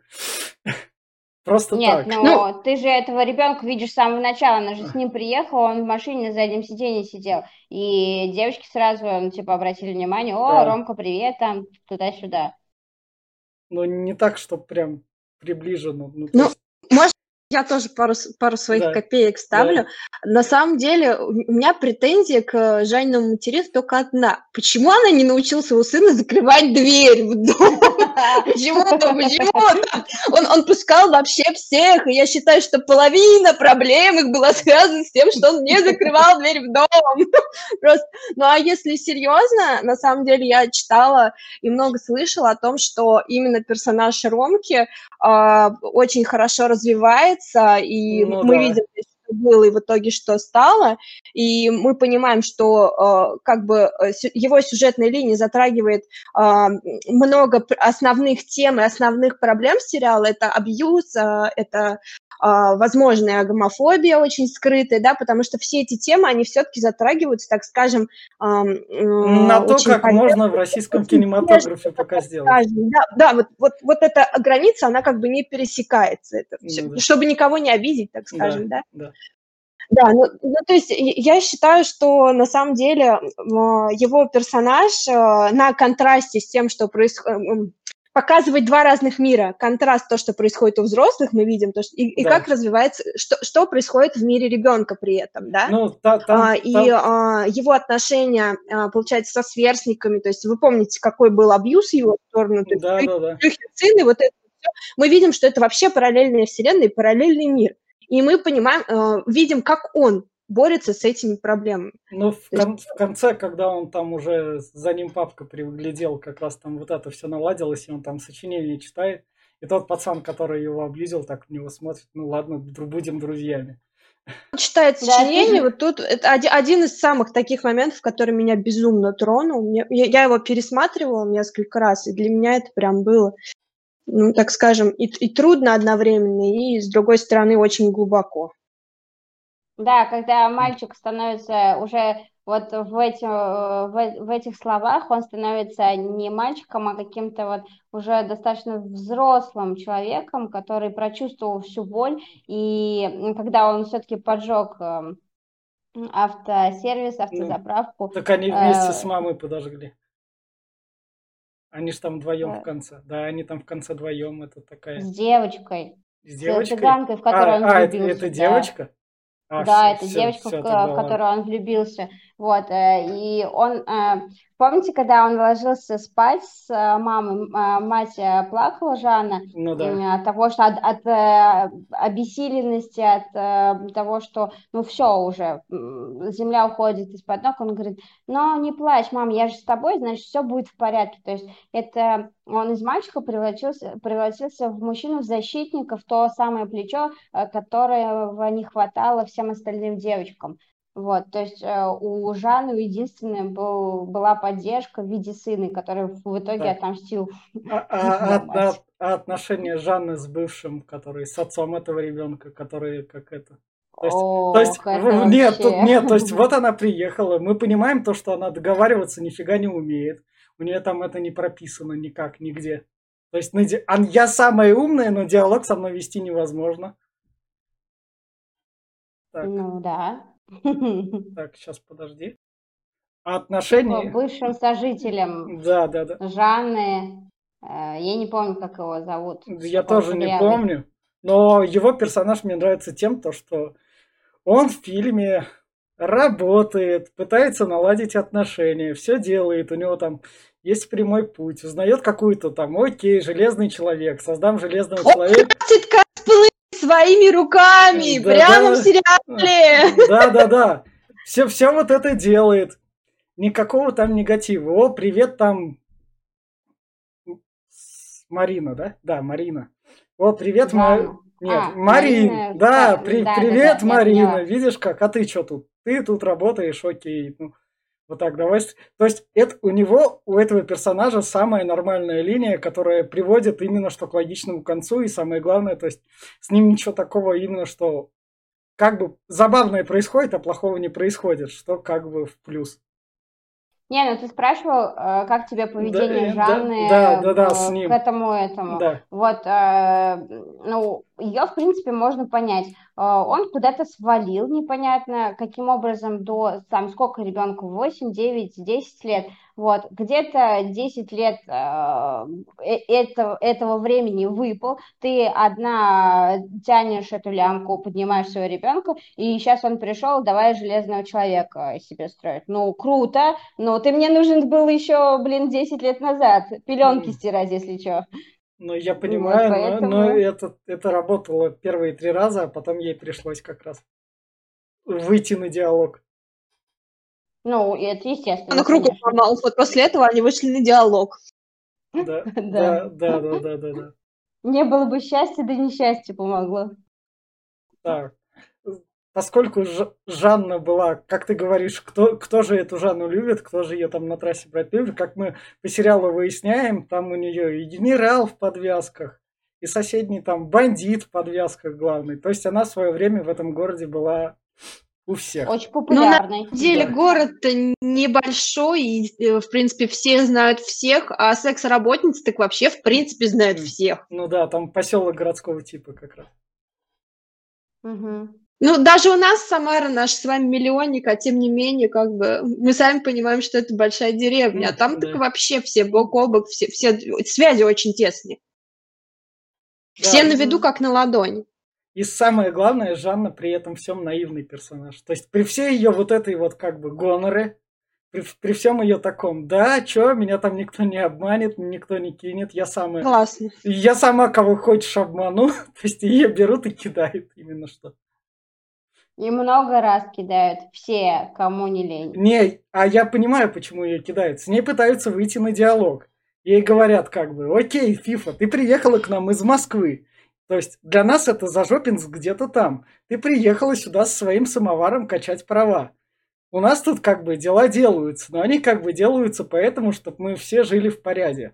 Просто Нет, так. но ты же этого ребенка видишь с самого начала, она же с ним приехала, он в машине на заднем сиденье сидел, и девочки сразу, ну, типа, обратили внимание, о, Да. Ромка, привет, там, туда-сюда. Но не так, что прям приближено. Ну, то Ну, есть- я тоже пару, пару своих да. копеек ставлю. Да. На самом деле, у меня претензия к Жаниному материнству только одна. Почему она не научила своего сына закрывать дверь в дом? (laughs) Почему-то, почему-то. Он, он пускал вообще всех, и я считаю, что половина проблем их была связана с тем, что он не закрывал дверь в дом. (laughs) Просто. Ну, а если серьезно, на самом деле я читала и много слышала о том, что именно персонаж Ромки э, очень хорошо развивается, и ну, мы да. видим было и в итоге что стало, и мы понимаем, что э, как бы э, его сюжетная линия затрагивает э, много основных тем и основных проблем сериала, это абьюз, э, это возможная гомофобия очень скрытая, да, потому что все эти темы, они все-таки затрагиваются, так скажем, на то, как полезно. можно в российском кинематографе пока сделать. Да, да вот, вот, вот эта граница, она как бы не пересекается, это, ну, да. чтобы никого не обидеть, так скажем, да. да? да. Да, ну, ну то есть я считаю, что на самом деле его персонаж э, на контрасте с тем, что происходит, показывать два разных мира. Контраст то, что происходит у взрослых, мы видим, то, что, и, и как развивается, что, что происходит в мире ребенка при этом, да? Ну, та, там, а, и там... А, его отношения, а, получается, со сверстниками, то есть вы помните, какой был абьюз его сторону, то да, есть, да, да. Сын, вот это все. Мы видим, что это вообще параллельная вселенная, параллельный мир. И мы понимаем, э, видим, как он борется с этими проблемами. Ну, в, кон- в конце, когда он там уже за ним папка приглядел, как раз там вот это все наладилось, и он там сочинение читает. И тот пацан, который его облизил, так в него смотрит, ну ладно, будем друзьями. Он читает сочинение, да, вот тут это один из самых таких моментов, который меня безумно тронул. Я, я его пересматривала несколько раз, и для меня это прям было, ну, так скажем, и, и трудно одновременно, и, с другой стороны, очень глубоко. Да, когда мальчик становится уже вот в, эти, в, в этих словах, он становится не мальчиком, а каким-то вот уже достаточно взрослым человеком, который прочувствовал всю боль, и когда он все-таки поджег эм, автосервис, автозаправку. Так они вместе э, с мамой подожгли. Они же там вдвоем э, в конце. Да, они там в конце вдвоем. Это такая. С девочкой. С девочкой. С цыганкой, в которую а, он а, влюбился. Это, это девочка? А, да, все, это все, девочка, все, в, в которую он влюбился. Вот, э, и он, э, помните, когда он ложился спать с э, мамой, мать плакала, Жанна, ну, да. от того, что от, от обессиленности, от того, что, ну, все уже, земля уходит из-под ног, он говорит, ну, не плачь, мам, я же с тобой, значит, все будет в порядке. То есть это он из мальчика превратился, превратился в мужчину-защитника, в то самое плечо, которого не хватало всем остальным девочкам. Вот, то есть э, у Жанны единственная был, была поддержка в виде сына, который в итоге да. отомстил. А, а, (laughs) а, а отношения Жанны с бывшим, который с отцом этого ребенка, который как это. То есть, О, то есть нет, тут, нет, то есть вот (laughs) она приехала, мы понимаем то, что она договариваться нифига не умеет, у нее там это не прописано никак, нигде. То есть я самая умная, но диалог со мной вести невозможно. Так. Ну да. Так, сейчас подожди. Отношения... Бывшим сожителем да, да, да. Жанны. Э, я не помню, как его зовут. Я тоже не помню. Но его персонаж мне нравится тем, то, что он в фильме работает, пытается наладить отношения, все делает, у него там есть прямой путь, узнает какую-то там, окей, железный человек, создам железного человека своими руками, да, прямо да, в сериале. Да, да, да. Все, все вот это делает. Никакого там негатива. О, привет там Марина, да? Да, Марина. О, привет, да. Ма... Нет, а, Марин. Марина, да, при... да, привет, да, да, Марина. Видишь как? А ты что тут? Ты тут работаешь, окей. Ну, вот так, давай. То есть это у него, у этого персонажа самая нормальная линия, которая приводит именно что к логичному концу. И самое главное, то есть с ним ничего такого именно, что как бы забавное происходит, а плохого не происходит, что как бы в плюс. Не, ну ты спрашивал, э, как тебе поведение да, Жанны да, да, да, с ним. к этому этому. Да. Вот, э, ну, ее, в принципе, можно понять. Э, он куда-то свалил, непонятно, каким образом до, там, сколько ребенку, 8, 9, 10 лет. Вот, где-то 10 лет э, э, этого, этого времени выпал, ты одна тянешь эту лямку, поднимаешь своего ребенка, и сейчас он пришел, давай железного человека себе строить. Ну, круто, но ты мне нужен был еще, блин, 10 лет назад, пеленки стирать, если что. Ну, я понимаю, вот, поэтому... но, но это, это работало первые три раза, а потом ей пришлось как раз выйти на диалог. Ну, это естественно. Она кругу сломалась. Вот после этого они вышли на диалог. (laughs) Да, да, да, да, да, да, да. Не было бы счастья, да несчастье помогло. Так. Поскольку Жанна была, как ты говоришь, кто, кто же эту Жанну любит, кто же ее там на трассе брать любит, как мы по сериалу выясняем, там у нее и генерал в подвязках, и соседний там бандит в подвязках главный. То есть она в свое время в этом городе была у всех. Очень популярный. Ну, на деле да. город небольшой, и, э, в принципе, все знают всех, а секс-работницы так вообще, в принципе, знают всех. Ну да, там поселок городского типа как раз. Угу. Ну, даже у нас Самара наш с вами миллионник, а тем не менее, как бы, мы сами понимаем, что это большая деревня, а там да. так вообще все бок о бок, все, все связи очень тесные. Да, все на виду, как на ладони. И самое главное, Жанна при этом всем наивный персонаж. То есть при всей ее вот этой вот как бы гоноре, при, при всем ее таком, да, чё, меня там никто не обманет, никто не кинет, я самая... Классно. Я сама кого хочешь обману, (laughs) то есть ее берут и кидают именно что. И много раз кидают все, кому не лень. Не, а я понимаю, почему ее кидают. С ней пытаются выйти на диалог. Ей говорят как бы, окей, Фифа, ты приехала к нам из Москвы. То есть для нас это Зажопинск где-то там. Ты приехала сюда со своим самоваром качать права. У нас тут как бы дела делаются, но они как бы делаются поэтому, чтобы мы все жили в порядке.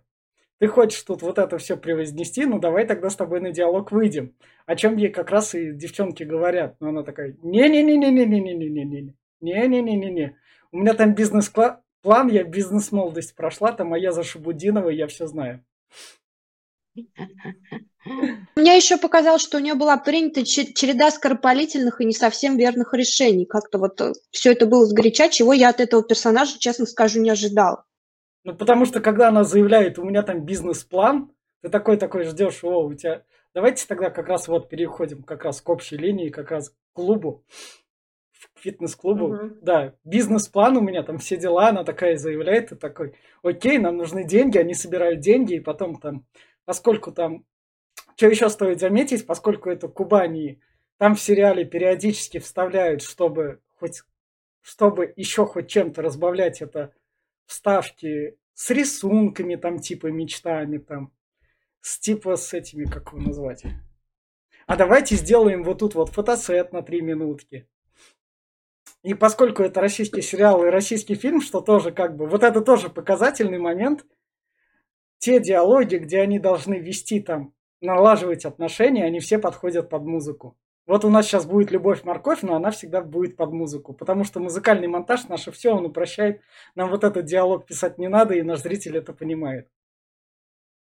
Ты хочешь тут вот это все превознести, ну давай тогда с тобой на диалог выйдем. О чем ей как раз и девчонки говорят. Но она такая, не-не-не-не-не-не-не-не-не-не. Не-не-не-не-не. У меня там бизнес-план, я бизнес-молодость прошла, там, а я за Шабудинова, я все знаю. (laughs) Мне еще показалось, что у нее была принята череда скоропалительных и не совсем верных решений. Как-то вот э, все это было сгоряча, чего я от этого персонажа, честно скажу, не ожидал. Ну, потому что, когда она заявляет, у меня там бизнес-план, ты такой-такой ждешь, о, у тебя... Давайте тогда как раз вот переходим как раз к общей линии, как раз к клубу, к фитнес-клубу. Угу. Да, бизнес-план у меня, там все дела, она такая заявляет, и такой, окей, нам нужны деньги, они собирают деньги, и потом там, поскольку там что еще стоит заметить, поскольку это Кубани, там в сериале периодически вставляют, чтобы хоть чтобы еще хоть чем-то разбавлять это вставки с рисунками, там типа мечтами, там с типа с этими, как его назвать. А давайте сделаем вот тут вот фотосет на три минутки. И поскольку это российский сериал и российский фильм, что тоже как бы, вот это тоже показательный момент, те диалоги, где они должны вести там налаживать отношения, они все подходят под музыку. Вот у нас сейчас будет любовь-морковь, но она всегда будет под музыку, потому что музыкальный монтаж наше все, он упрощает. Нам вот этот диалог писать не надо, и наш зритель это понимает.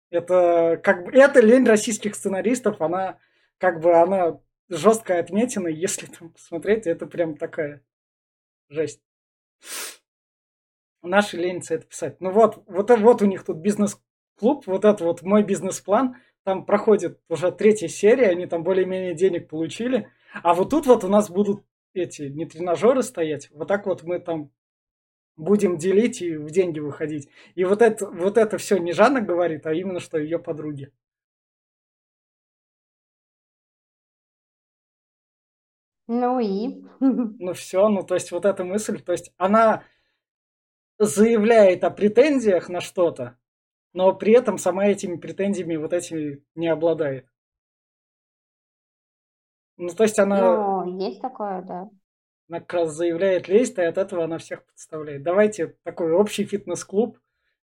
Это как бы это лень российских сценаристов, она как бы она жесткая отметина, (laughs) если там посмотреть, это прям такая жесть. Наши ленятся это писать. Ну вот, вот, вот у них тут бизнес-клуб, вот это вот мой бизнес-план – там проходит уже третья серия, они там более-менее денег получили. А вот тут вот у нас будут эти не тренажеры стоять, вот так вот мы там будем делить и в деньги выходить. И вот это, вот это все не Жанна говорит, а именно что ее подруги. Ну и? (laughs) Ну все, ну то есть вот эта мысль, то есть она заявляет о претензиях на что-то, но при этом сама этими претензиями вот этими не обладает. Ну, то есть она... Ну, есть такое, да. Она как раз заявляет лезть, и от этого она всех подставляет. Давайте такой общий фитнес-клуб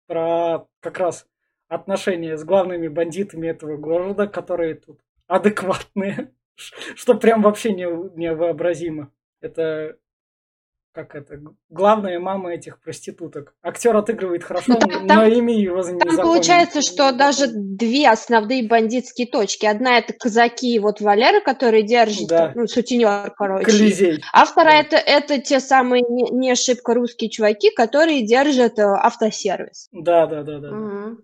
про как раз отношения с главными бандитами этого города, которые тут адекватные, (laughs) что прям вообще не, невообразимо. Это как это, главная мама этих проституток. Актер отыгрывает хорошо, Ну, там- но имя его не Там запомнил. получается, что даже две основные бандитские точки. Одна это казаки, вот Валера, который держит, Да. ну, сутенер, короче. Колизей. А вторая Да. это, это те самые не, не шибко русские чуваки, которые держат э, автосервис. Да, да, да, да. Мгм.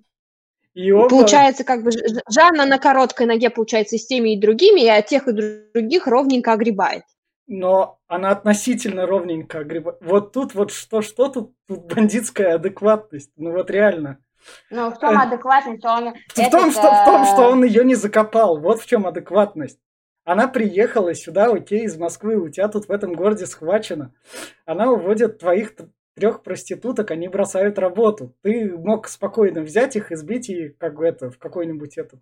И оба... Получается, как бы Жанна на короткой ноге, получается, и с теми, и другими, и от тех и других ровненько огребает. Но она относительно ровненько огребает. Вот тут вот что-что, тут, тут бандитская адекватность. Ну вот реально. Ну, в чем адекватность? Он В том, этот, что, в том, э, что он ее не закопал. Вот в чем адекватность. Она приехала сюда, окей, из Москвы, у тебя тут в этом городе схвачено. Она уводит твоих трех проституток, они бросают работу. Ты мог спокойно взять их, избить и как бы это, в какой-нибудь это,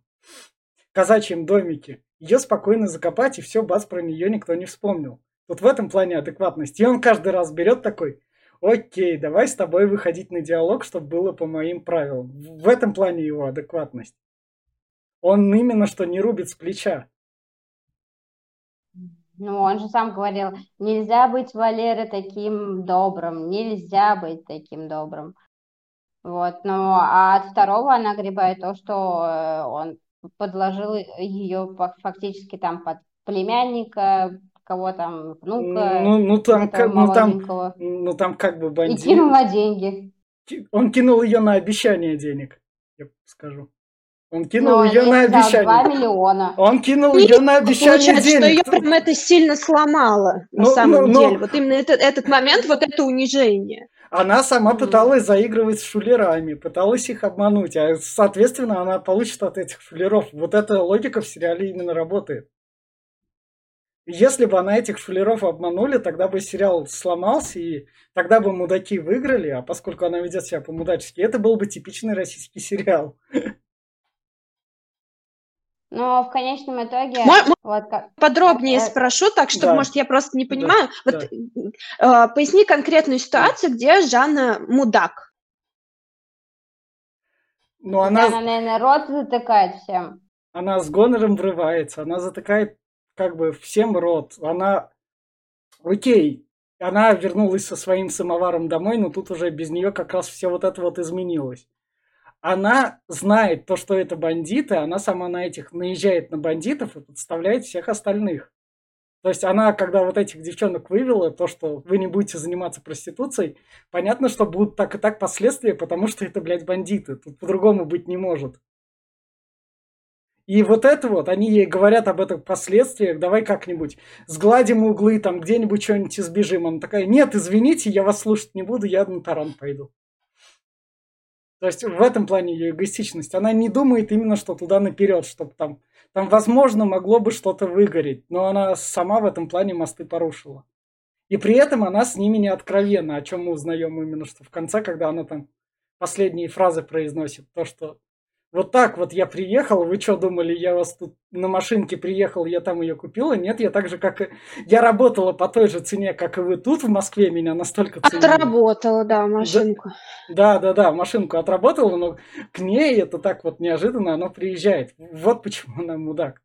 казачьем домике. Ее спокойно закопать, и все, бац, про нее никто не вспомнил. Тут в этом плане адекватность. И он каждый раз берет такой, окей, давай с тобой выходить на диалог, чтобы было по моим правилам. В этом плане его адекватность. Он именно что не рубит с плеча. Ну, он же сам говорил, нельзя быть Валере таким добрым, нельзя быть таким добрым. Вот, ну, а от второго она огребает то, что э, он подложил ее фактически там под племянника, кого там, внука, Ну, ну там, как, ну, там, ну там как бы и бандит. кинул на деньги. Он кинул ее на обещание денег, я скажу. Он кинул Но ее он на дал 2 обещание. миллиона. Он кинул Нет, ее на обещание Получается, что ее денег. прям это сильно сломало, на Ну, самом ну, ну. деле. Вот именно этот, этот момент, вот это унижение. Она сама пыталась заигрывать с шулерами, пыталась их обмануть, а соответственно она получит от этих шулеров. Вот эта логика в сериале именно работает. Если бы она этих шулеров обманули, тогда бы сериал сломался, и тогда бы мудаки выиграли, а поскольку она ведет себя по-мудачески, это был бы типичный российский сериал. Но в конечном итоге, Мо- мо- вот как, Подробнее Э, спрошу, так что, да. может, я просто не Да, понимаю. Вот да. э, поясни конкретную ситуацию, где Жанна мудак. Она, она, она, наверное, рот затыкает всем. она с гонором врывается, она затыкает как бы всем рот. Она, окей, она вернулась со своим самоваром домой, но тут уже без нее как раз все вот это вот изменилось. Она знает то, что это бандиты, она сама на этих наезжает на бандитов и подставляет всех остальных. То есть она, когда вот этих девчонок вывела, то, что вы не будете заниматься проституцией, понятно, что будут так и так последствия, потому что это, блядь, бандиты. Тут по-другому быть не может. И вот это вот, они ей говорят об этом последствиях, давай как-нибудь сгладим углы, там где-нибудь что-нибудь избежим. Она такая, нет, извините, я вас слушать не буду, я на таран пойду. То есть в этом плане ее эгоистичность. Она не думает именно, что туда наперед, чтобы там, там, возможно, могло бы что-то выгореть, но она сама в этом плане мосты порушила. И при этом она с ними не откровенна, о чем мы узнаем именно, что в конце, когда она там последние фразы произносит, то, что вот так вот я приехал, вы что думали, я вас тут на машинке приехал, я там ее купила? Нет, я так же, как и... Я работала по той же цене, как и вы тут в Москве, меня настолько ценили. Отработала, да, машинку. Да, да, да, машинку отработала, но к ней это так вот неожиданно оно приезжает. Вот почему она мудак.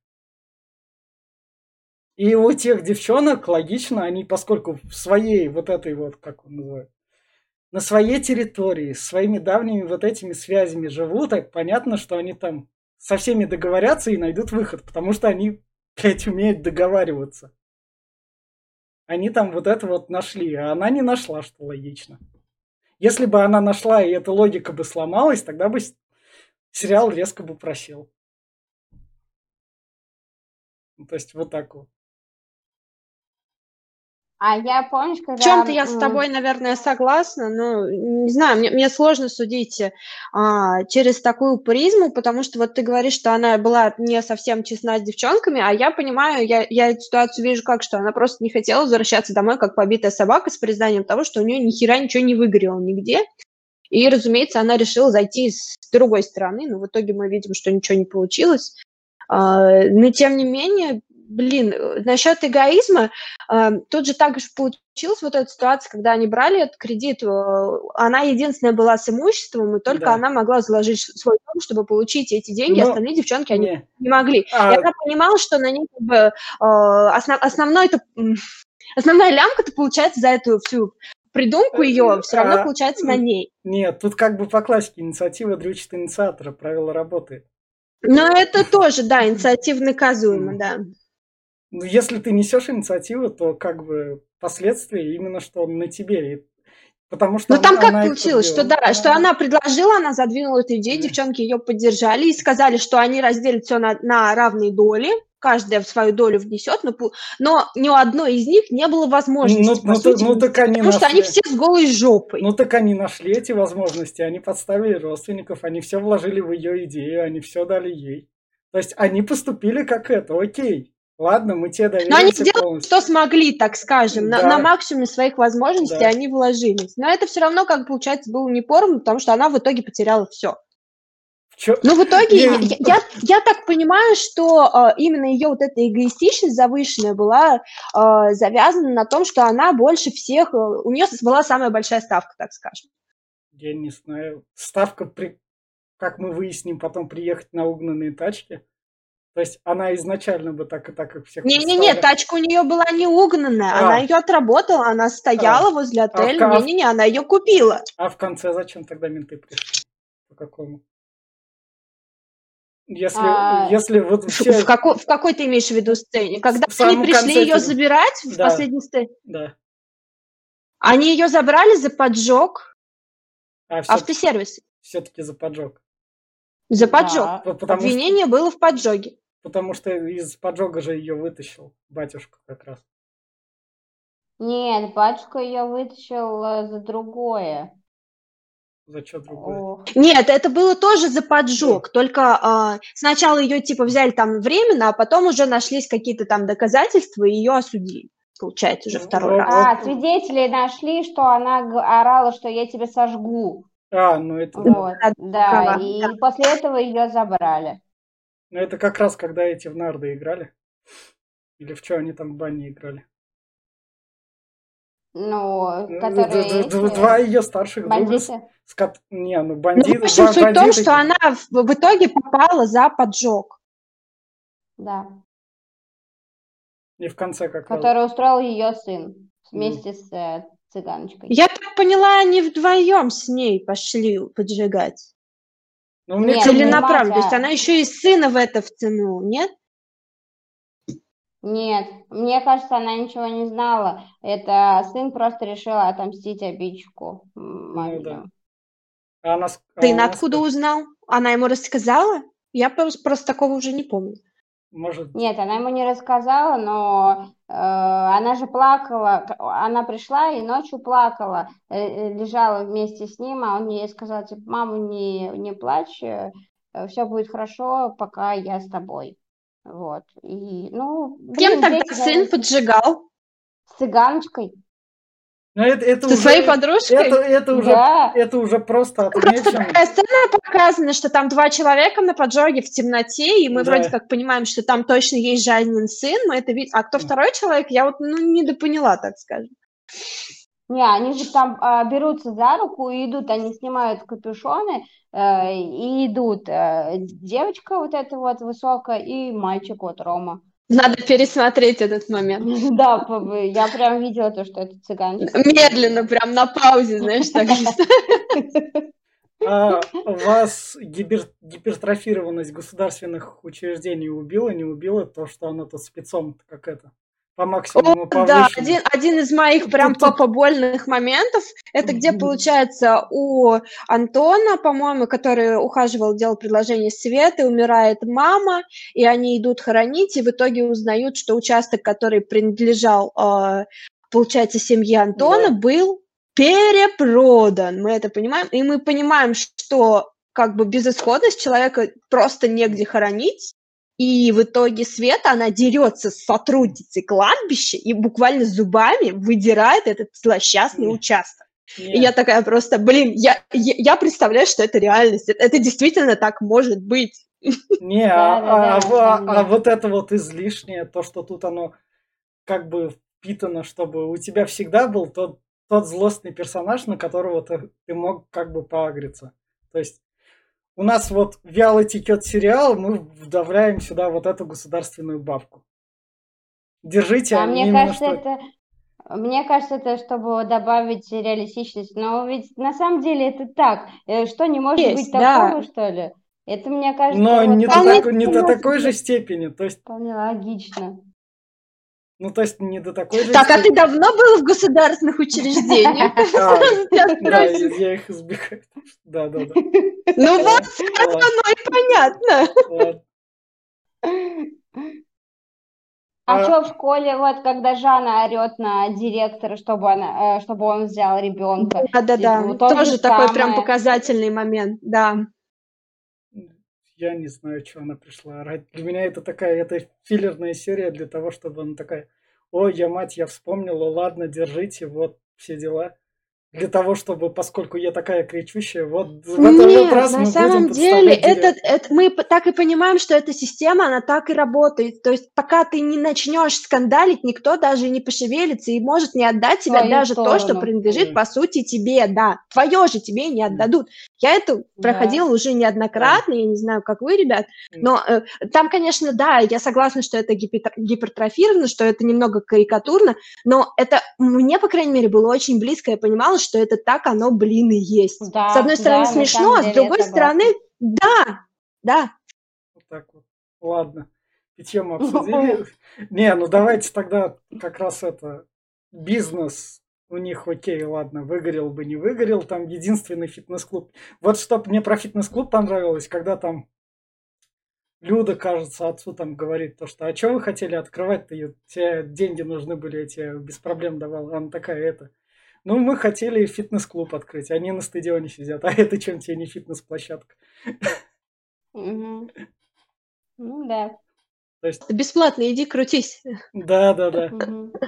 И у тех девчонок логично, они, поскольку в своей вот этой вот, как он называет, на своей территории, с своими давними вот этими связями живут, так понятно, что они там со всеми договорятся и найдут выход, потому что они, блядь, умеют договариваться. Они там вот это вот нашли, а она не нашла, что логично. Если бы она нашла, и эта логика бы сломалась, тогда бы сериал резко бы просел. То есть вот так вот. А я, помнишь, В когда... чем-то я с тобой, наверное, согласна, но не знаю, мне, мне сложно судить а, через такую призму, потому что вот ты говоришь, что она была не совсем честна с девчонками, а я понимаю, я, я эту ситуацию вижу как, что она просто не хотела возвращаться домой, как побитая собака, с признанием того, что у нее ни хера ничего не выгорело нигде. И, разумеется, она решила зайти с другой стороны, но в итоге мы видим, что ничего не получилось. А, Но, тем не менее, блин, э, насчет эгоизма, а, тут же так же получилось вот эта ситуация, когда они брали этот кредит, э, она единственная была с имуществом, и только Да. она могла заложить свой дом, чтобы получить эти деньги, Но- остальные девчонки, они Не. не могли. А, И она понимала, что на ней как бы э, основ- основной это основная лямка-то получается за эту всю придумку Э, ее все равно а, получается на ней. Нет, тут как бы по классике инициатива дрючит инициатора, правило работает. Но это тоже, да, (laughs) инициативно наказуемо, да. Ну, если ты несешь инициативу, то как бы последствия именно что на тебе. И- Потому что Ну там как получилось, что да, что она предложила, она задвинула эту идею, Да. девчонки ее поддержали и сказали, что они разделят все на, на равные доли, каждая в свою долю внесет, но, но ни у одной из них не было возможности, Ну, по ну, сути, ну, так они потому что они нашли. все с голой жопой. Ну так они нашли эти возможности, они подставили родственников, они все вложили в ее идею, они все дали ей. То есть они поступили как это, окей. Ладно, мы тебе Но они доверимся сделали, полностью. что смогли, так скажем, на, Да. на максимуме своих возможностей Да. они вложились. Но это все равно, как получается, было не поровну, потому что она в итоге потеряла все. Чё- Ну, в итоге, я, я, я так понимаю, что э, именно ее вот эта эгоистичность завышенная была э, завязана на том, что она больше всех, э, у нее была самая большая ставка, так скажем. Я не знаю. Ставка, при... как мы выясним, потом приехать на угнанные тачки. То есть она изначально бы так и так, как всех Не-не-не, тачка у нее была не угнанная, А. она ее отработала, она стояла возле отеля, ка- не-не-не, она ее купила. А в конце зачем тогда менты пришли? По какому? Если, А, если вот В, все... в какой, в какой ты имеешь в виду сцене? Когда в они пришли конце ее забирать в Да. последней сцене, Да. они ее забрали за поджог А все, автосервиса. все-таки за поджог. За поджог. П- Потому что, Обвинение было в поджоге. Потому что из поджога же ее вытащил батюшка как раз. Нет, батюшка ее вытащил э, за другое. За что другое? О, Нет, это было тоже за поджог, только а, сначала ее типа взяли там временно, а потом уже нашлись какие-то там доказательства и ее осудили. Получается уже Ну, второй раз. А, свидетели нашли, что она орала, что я тебя сожгу. А, ну это. Вот, да, да, и да. после этого ее забрали. Ну это как раз когда эти в нарды играли. Или в что они там в бане играли. Ну, Ну, которые д- д- д- эти Два ее старших друга. с- бандиты. с кот- Не, ну Ну, бандит, в общем, суть в том, бандиты- что она в, итоге попала за поджог. Да, И в конце как раз. который устроил ее сын вместе с э, цыганочкой. Я так поняла, они вдвоем с ней пошли поджигать. Ну, мне Нет, Целенаправленно. То есть она еще и сына в это втянула, нет? Нет, мне кажется, она ничего не знала. Это сын просто решил отомстить обидчику. Ну да. А она с- а Ты она откуда узнал? Она ему рассказала? Я просто, просто такого уже не помню. Может, Нет, она ему не рассказала, но э, она же плакала. Она пришла и ночью плакала, э, э, лежала вместе с ним, а он ей сказал, типа, мама, не, не плачь, все будет хорошо, пока я с тобой. Вот. И, ну, Кем блин, тогда дети сын поджигал? С цыганочкой. Ну, это, это Со уже, своей подружкой? это, это уже, Да. это уже просто Просто отмечено. такая сцена показана, что там два человека на поджоге в темноте, и мы Да. вроде как понимаем, что там точно есть Жанин сын, мы это видим. А кто второй человек, я вот ну, недопоняла, так скажем. Не, они же там а, берутся за руку и идут, они снимают капюшоны э, и идут. э, девочка вот эта вот высокая и мальчик вот Рома. Надо пересмотреть этот момент. (laughs) Да, я прям видела то, что это цыганчик. Медленно, прям на паузе, знаешь, так. (laughs) А вас гипертрофированность государственных учреждений убила, не убила? То, что она тут спецом как это, по максимуму О, да, повышена. один, один из моих прям Тут- тут- побольных моментов, это где, получается, у Антона, по-моему, который ухаживал, делал предложение Светы, умирает мама, и они идут хоронить, и в итоге узнают, что участок, который принадлежал, э, получается, семье Антона, Да. был перепродан. Мы это понимаем, и мы понимаем, что как бы безысходность человека просто негде хоронить, и в итоге Света, она дерется с сотрудницей кладбища и буквально зубами выдирает этот злосчастный Нет. участок. Не, И я такая просто, блин, я, я, я представляю, что это реальность. Это, это действительно так может быть. не, Да, а, а- а деле. вот это вот излишнее, то, что тут оно как бы впитано, чтобы у тебя всегда был тот, тот злостный персонаж, на которого ты, ты мог как бы поагриться. То есть у нас вот вяло текет сериал, мы вдавляем сюда вот эту государственную бабку. Держите, А мне кажется, что- это Мне кажется, это чтобы добавить реалистичность. Но ведь на самом деле это так. Э, Что не может Есть, быть да. такого, что ли? Это, мне кажется, Но вот не до, так не до такой же степени. То есть, вполне логично. Ну, то есть не до такой же Так, а ты давно был в государственных учреждениях? (laughs) А, Я да, я, их избегаю. Да, да, да. Ну вот, оно и понятно. А А- что в школе, вот когда Жанна орет на директора, чтобы, она, э, чтобы он взял ребенка? Да-да-да, Типа, то же тоже такой прям показательный момент, да. Я не знаю, что она пришла орать. Для меня это такая, это филлерная серия для того, чтобы она такая, ой, я мать, я вспомнила, ладно, держите, вот все дела. Для того, чтобы, поскольку я такая кричущая, вот в этот Нет, раз мы на будем самом деле, подставлять это, это, мы так и понимаем, что эта система, она так и работает. То есть, пока ты не начнешь скандалить, никто даже не пошевелится и может не отдать тебе даже то, что принадлежит, по сути, тебе, да. Твое же тебе не отдадут. Я это Да. проходила уже неоднократно, я не знаю, как вы, ребят, но э, там, конечно, да, я согласна, что это гипертро- гипертрофировано, что это немного карикатурно, но это мне, по крайней мере, было очень близко, я понимала, что это так оно, блин, и есть. С Да, одной стороны да, смешно, а с другой стороны, да, да. Вот так вот. Ладно. И тему (laughs) обсудили. Не, ну давайте тогда как раз это бизнес у них окей, ладно, выгорел бы, не выгорел, там единственный фитнес-клуб. Вот что мне про фитнес-клуб понравилось, когда там Люда, кажется, отцу там говорит то, что а что вы хотели открывать-то, тебе деньги нужны были, я тебе без проблем давал. Она такая, это, ну мы хотели фитнес-клуб открыть, они на стадионе сидят, а это чем тебе не фитнес-площадка? Ну да. То есть, Бесплатно, иди крутись. да, да, да.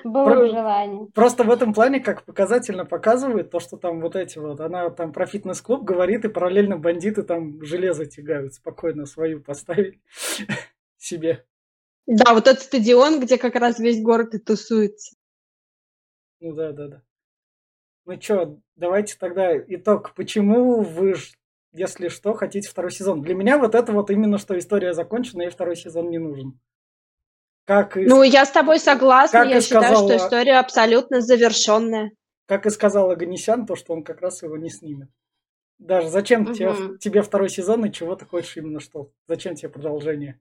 Было Про- бы желание. Просто в этом плане как показательно показывает то, что там вот эти вот, она там про фитнес-клуб говорит, и параллельно бандиты там железо тягают, спокойно свою поставили (laughs) себе. Да, вот этот стадион, где как раз весь город и тусуется. Ну да, да, да. Ну чё, давайте тогда итог. Почему вы, если что, хотите второй сезон? Для меня вот это вот именно что история закончена, и второй сезон не нужен. Как и, Ну, я с тобой согласна, как я считаю, что сказала- история абсолютно завершенная. как и сказал Аганесян, то, что он как раз его не снимет. Даже зачем тебе, Мгм. тебе второй сезон и чего ты хочешь именно что? Зачем тебе продолжение?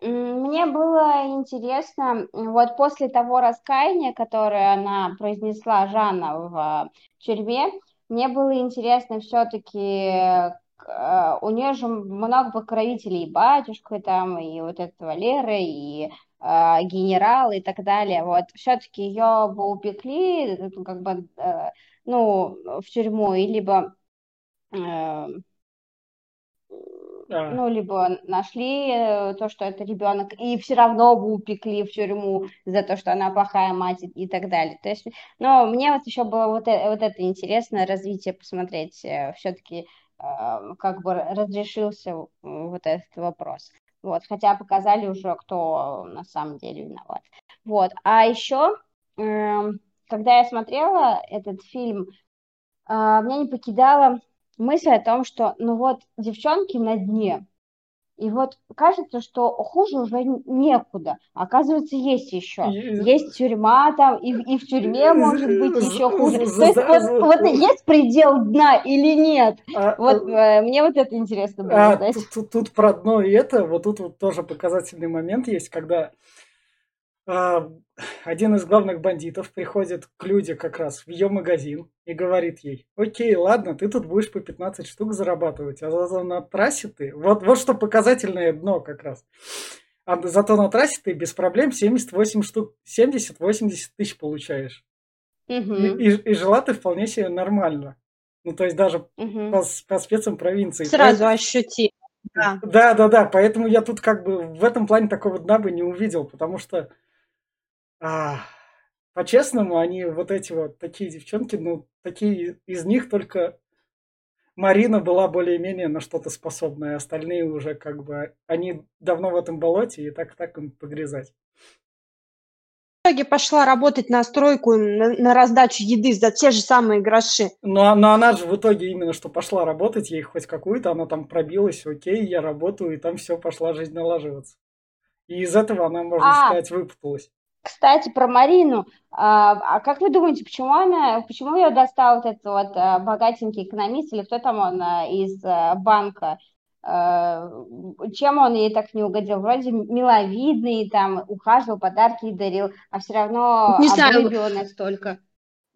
Мне было интересно, вот после того раскаяния, которое она произнесла Жанна в тюрьме, мне было интересно все-таки, у нее же много покровителей, и батюшка там, и вот этого Леры, и а, генерал и так далее. Вот все-таки ее бы упекли, э, как бы, э, ну, в тюрьму, и либо э, Ну, либо нашли э, то, что это ребенок, и все равно бы упекли в тюрьму за то, что она плохая мать и, так далее. То есть, но мне вот еще было вот, э- вот это интересно, развитие посмотреть, все-таки как бы разрешился э, вот этот вопрос. Вот, хотя показали уже, кто на самом деле виноват. Вот, а еще, эм, когда я смотрела этот фильм, меня не покидала мысль о том, что, ну вот, девчонки на дне, и вот кажется, что хуже уже некуда. Оказывается, есть еще. И- Есть тюрьма там, и, и в тюрьме может быть еще хуже. То есть вот, вот есть предел дна или нет? а, Вот э, мне вот это интересно было а, знать. тут, тут- тут про одно и это, вот тут вот тоже показательный момент есть, когда а, один из главных бандитов приходит к Люде как раз в ее магазин и говорит ей, окей, ладно, ты тут будешь по 15 штук зарабатывать, а зато на трассе ты, вот, вот что показательное дно как раз. А зато на трассе ты без проблем 78 штук, 70-80 тысяч получаешь. И, Мгм, и- и жила ты вполне себе нормально. Ну, то есть даже мгм. по, по спецам провинции. Сразу ощути. Да. Да, да, да. Поэтому я тут как бы в этом плане такого дна бы не увидел, потому что а, по-честному, они вот эти вот такие девчонки, ну, такие из них только Марина была более-менее на что-то способная, остальные уже как бы, они давно в этом болоте и так-так им погрязать. В итоге пошла работать на стройку, на, на раздачу еды за те же самые гроши. Но, но она же в итоге именно что пошла работать, ей хоть какую-то, она там пробилась, окей, я работаю, и там все, пошла жизнь налаживаться. И из этого она, можно А. сказать, выпуталась. Кстати, про Марину. А, а как вы думаете, почему она, почему ее достал вот этот вот а, богатенький экономист или кто там он а, из банка? Чем он ей так не угодил? Вроде миловидный, там ухаживал, подарки дарил, а все равно Не знаю, настолько.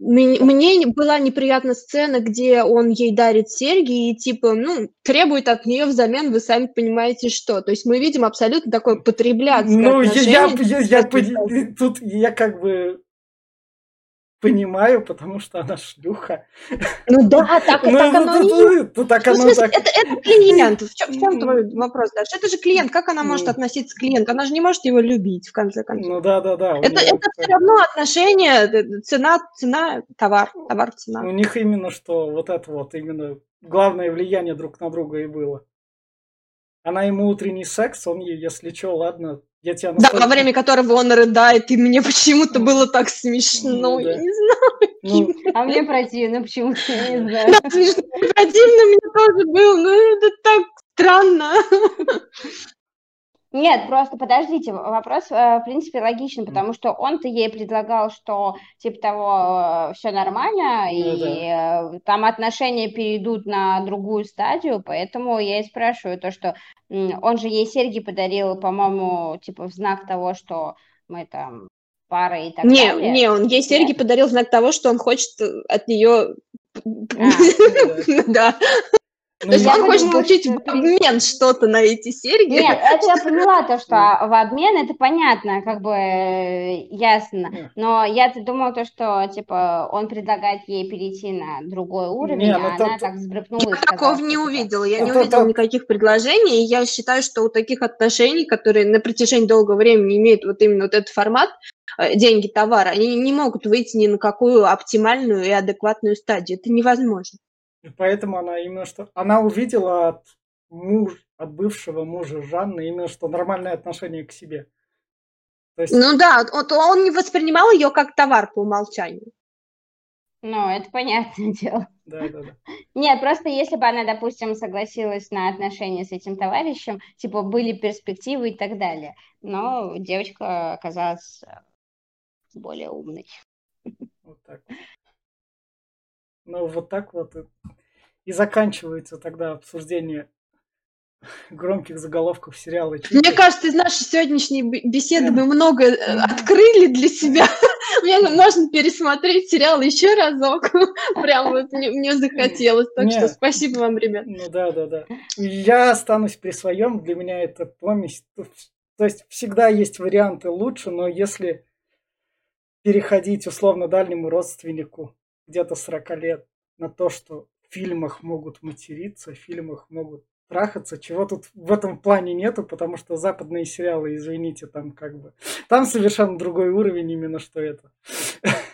Мне, была неприятна сцена, где он ей дарит серьги и типа, ну, требует от нее взамен, вы сами понимаете что. То есть мы видим абсолютно такое потребляцкое Ну, я, я, я, я тут я как бы понимаю, потому что она шлюха. Ну да, (laughs) так, Ну, так ну, оно и есть. тут- тут так Ну, оно смысле, так. это, это клиент. В чем, в чем твой вопрос, Даша? Это же клиент. Как она может относиться к клиенту? Она же не может его любить, в конце концов. Ну да, да, да. У, Это, это все равно отношение, э, цена, цена, товар, товар, у цена. них именно что вот это вот именно главное влияние друг на друга и было. Она ему утренний секс, он ей, если что, ладно, я тебя Да, во настолько... время которого он рыдает, и мне почему-то было так смешно, Ну я да. не знаю. Ну, А мне противно, почему-то, я не знаю. Да, смешно, противно мне тоже было, но это так странно. Нет, просто подождите, вопрос, э, в принципе, логичный, потому что он-то ей предлагал, что, типа того, все нормально, ну да. и э, там отношения перейдут на другую стадию, поэтому я и спрашиваю то, что он же ей серьги подарил, по-моему, типа в знак того, что мы там пара и так Не, далее. не, он ей серьги Нет? подарил в знак того, что он хочет э, от нее... А, Ну да. (laughs) Ну, То есть я он хочет подумала, получить в обмен что-то на эти серьги. Нет, это я поняла, то, что в обмен это понятно, как бы ясно. Но я-то думала то, что типа он предлагает ей перейти на другой уровень, а ну она так взбрыкнула Я такого не типа, увидела. Я всё. не увидела никаких предложений. И я считаю, что у таких отношений, которые на протяжении долгого времени имеют вот именно вот этот формат, э, деньги, товар, они не могут выйти ни на какую оптимальную и адекватную стадию. Это невозможно. И поэтому она именно что... Она увидела от муж, от бывшего мужа Жанны именно что нормальное отношение к себе. То есть, Ну да, вот он не воспринимал ее как товар по умолчанию. Ну, это понятное (laughs) дело. да, да, да. Нет, просто если бы она, допустим, согласилась на отношения с этим товарищем, типа были перспективы и так далее. Но девочка оказалась более умной. Вот так. Ну, вот так вот и, заканчивается тогда обсуждение (laughs) громких заголовков сериала Мне кажется, из нашей сегодняшней беседы мы много э, открыли для себя. (laughs) Мне можно пересмотреть сериал еще разок. (laughs) Прям вот мне, мне захотелось. Так что Не. спасибо вам, ребят. Ну да, да, да. Я останусь при своем. Для меня это помесь. То то есть всегда есть варианты лучше, но если переходить условно дальнему родственнику где-то 40 лет на то, что в фильмах могут материться, в фильмах могут трахаться, чего тут в этом плане нету, потому что западные сериалы, извините, там как бы... (laughs) Там совершенно другой уровень именно что это.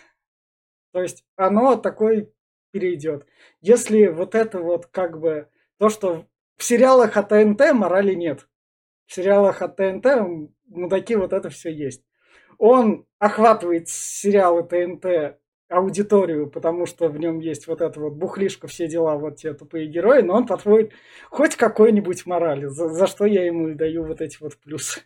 (laughs) То есть оно такой перейдет. Если вот это вот как бы то, что в сериалах от ТНТ морали нет. В сериалах от ТНТ мудаки вот это все есть. Он охватывает сериалы ТНТ аудиторию, потому что в нем есть вот это вот бухлишка, все дела, вот те тупые герои, но он подводит хоть какой-нибудь морали, за, за что я ему и даю вот эти вот плюсы.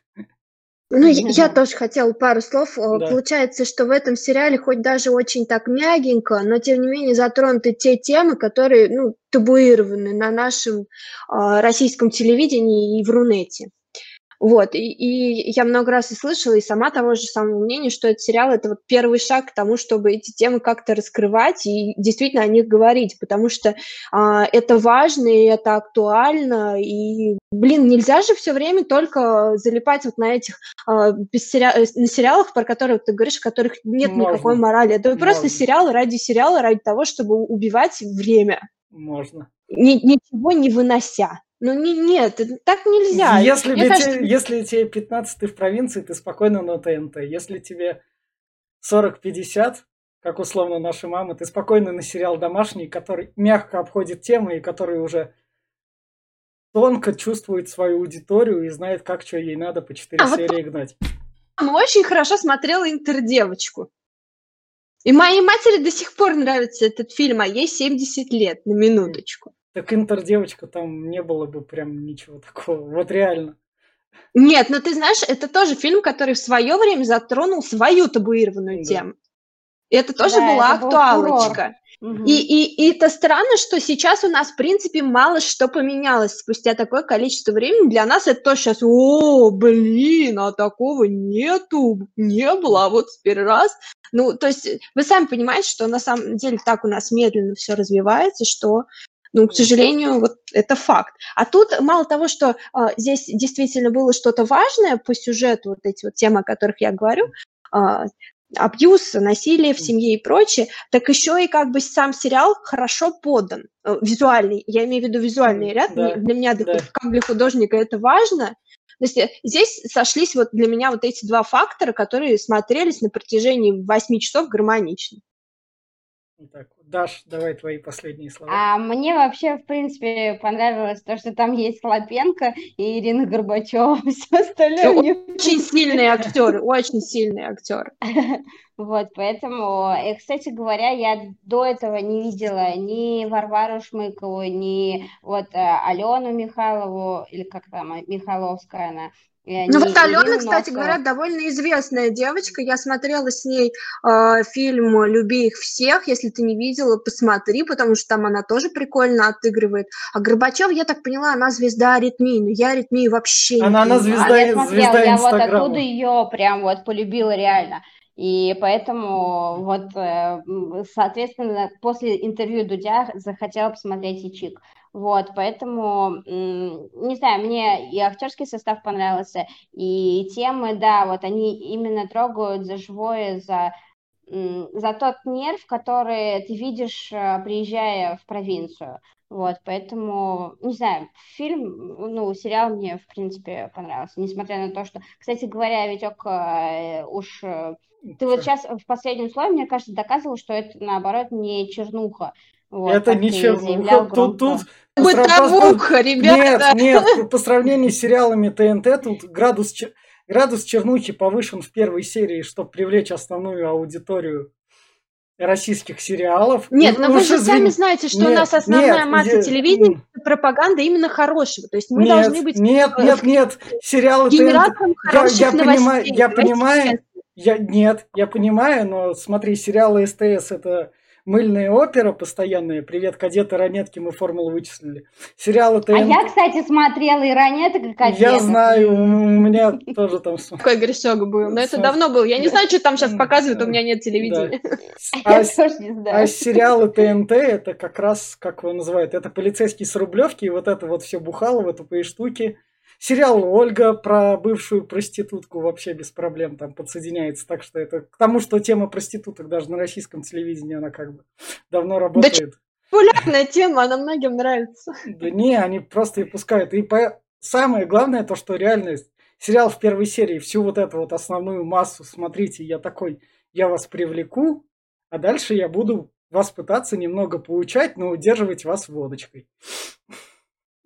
Ну, я, я тоже хотела пару слов. Э, Да. Получается, что в этом сериале хоть даже очень так мягенько, но тем не менее затронуты те темы, которые ну, табуированы на нашем а, российском телевидении и в Рунете. Вот, и, и я много раз и слышала, и сама того же самого мнения, что этот сериал это вот первый шаг к тому, чтобы эти темы как-то раскрывать и действительно о них говорить, потому что а, это важно и это актуально, и, блин, нельзя же все время только залипать вот на этих а, без сериа- э, на сериалах, про которые ты говоришь, в которых нет Можно. никакой морали. Это просто Можно. сериал ради сериала, ради того, чтобы убивать время, Можно. ни- ничего не вынося. Ну не, нет, так нельзя. Если, Мне бы кажется, если тебе 15 ты в провинции, ты спокойно на ТНТ. Если тебе 40-50, как условно наши мамы, ты спокойно на сериал «Домашний», который мягко обходит темы и который уже тонко чувствует свою аудиторию и знает, как что ей надо по 4 А вот серии гнать. мама очень хорошо смотрела «Интердевочку». И моей матери до сих пор нравится этот фильм, а ей 70 лет, на минуточку. Так интердевочка там не было бы прям ничего такого. Вот реально. Нет, но ты знаешь, это тоже фильм, который в свое время затронул свою табуированную Да. тему. И это тоже Да, была это актуалочка. Мгм. И, и, и это странно, что сейчас у нас, в принципе, мало что поменялось спустя такое количество времени. Для нас это тоже сейчас, о, блин, а такого нету, не было, а вот теперь раз. Ну, то есть вы сами понимаете, что на самом деле так у нас медленно все развивается, что, ну, к сожалению, вот это факт. А тут мало того, что а, здесь действительно было что-то важное по сюжету, вот эти вот темы, о которых я говорю, а, абьюз, насилие в семье и прочее, так еще и как бы сам сериал хорошо подан, э, визуальный, я имею в виду визуальный ряд, да, для меня да. как для художника это важно. То есть э, здесь сошлись вот для меня вот эти два фактора, которые смотрелись на протяжении восьми часов гармонично. Вот так вот. Даш, давай твои последние слова. А мне вообще, в принципе, понравилось то, что там есть Хлопенко и Ирина Горбачева. (laughs) Все остальное Ну, мне Очень (laughs) сильные актеры, очень сильные актеры. (laughs) Вот, поэтому, и, кстати говоря, я до этого не видела ни Варвару Шмыкову, ни вот э, Алену Михайлову, или как там, э, Михайловская она, э, Ну вот Алена, кстати Носову. говоря, довольно известная девочка. Я смотрела с ней э, фильм «Люби их всех». Если ты не видела, посмотри, потому что там она тоже прикольно отыгрывает. А Горбачев, я так поняла, она звезда аритмии. Но я аритмии вообще не Она- она понимаю. звезда- А я смотрела, звезда я вот оттуда ее прям вот полюбила реально. И поэтому вот, э, соответственно, после интервью Дудя захотела посмотреть и Чик. Вот, поэтому, не знаю, мне и актерский состав понравился, и темы, да, вот они именно трогают за живое, за, за тот нерв, который ты видишь, э, приезжая в провинцию. Вот, поэтому, не знаю, фильм, ну, сериал мне, в принципе, понравился, несмотря на то, что, кстати говоря, Витек, э, уж э, ты вот сейчас в последнем слове, мне кажется, доказывал, что это, наоборот, не чернуха. Вот, Это заявлял Тут, тут Бытовуха, ребята! Нет, нет, по сравнению с сериалами ТНТ, тут градус, градус чернухи повышен в первой серии, чтобы привлечь основную аудиторию российских сериалов. Нет, но вы же сами извини. знаете, что у Нет, нас основная нет, масса я- телевидения пропаганда именно хорошего. То есть мы Нет, должны быть нет, э, нет, нет, сериалы ТНТ... генератором Я, хороших я понимаю, новостей. я Давайте понимаю, я, нет, я понимаю, но смотри, сериалы СТС это мыльная опера постоянная. Привет, кадеты, ранетки, мы формулу вычислили. Сериалы ТНТ... А я, кстати, смотрела и ранеток, и Я кадетов. знаю, у меня тоже там... Такой грешок был. Но это давно был. Я не знаю, что там сейчас показывают, у меня нет телевидения. (laughs) А, Я с- тоже не а знаю. сериалы ТНТ это как раз, как его называют, это полицейский с Рублевки, и вот это вот все бухалово, тупые штуки. Сериал Ольга про бывшую проститутку вообще без проблем там подсоединяется. Так что это к тому, что тема проституток даже на российском телевидении, она как бы давно работает. Популярная тема, она многим нравится. Да не, они просто и пускают. И по- самое главное то, что реально сериал в первой серии всю вот эту вот основную массу, смотрите, я такой, я вас привлеку, а дальше я буду вас пытаться немного поучать, но удерживать вас водочкой.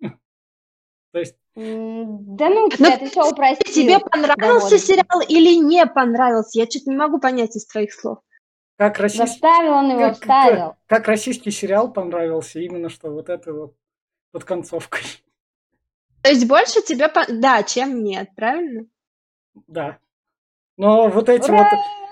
(laughs) То есть, Да ну, Но ты все упростил. Тебе понравился довольно. сериал или не понравился? Я что-то не могу понять из твоих слов. как российский, он его, как, вставил. как- как российский сериал понравился, именно что вот это вот под концовкой. То есть больше тебе... пон- Да, чем нет, правильно? Да. Но вот эти Ура!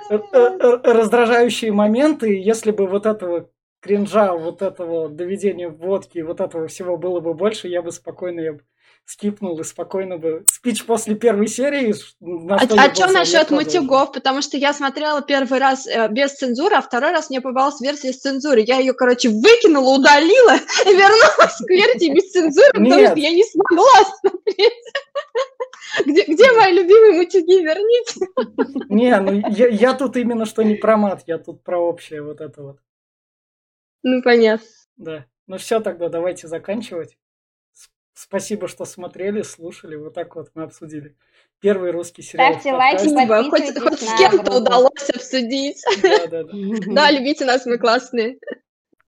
вот э, э, э, раздражающие моменты, если бы вот этого кринжа, вот этого доведения водки, вот этого всего было бы больше, я бы спокойно я бы скипнул и спокойно бы спич после первой серии. На А, что а что насчет мутюгов? Потому что я смотрела первый раз э, без цензуры, а второй раз мне попалась версия с цензурой. Я ее, короче, выкинула, удалила и вернулась к версии без цензуры, потому что я не смогла смотреть. Где, где мои любимые мутюги? Верните. Не, ну я, я тут именно что не про мат, я тут про общее вот это вот. Ну, понятно. Да. Ну все тогда, давайте заканчивать. Спасибо, что смотрели, слушали. Вот так вот мы обсудили первый русский сериал. Ставьте лайки. Спасибо. Хоть, подписывайтесь хоть с кем-то удалось обсудить. Да, да, да. (laughs) Да, любите нас, мы классные.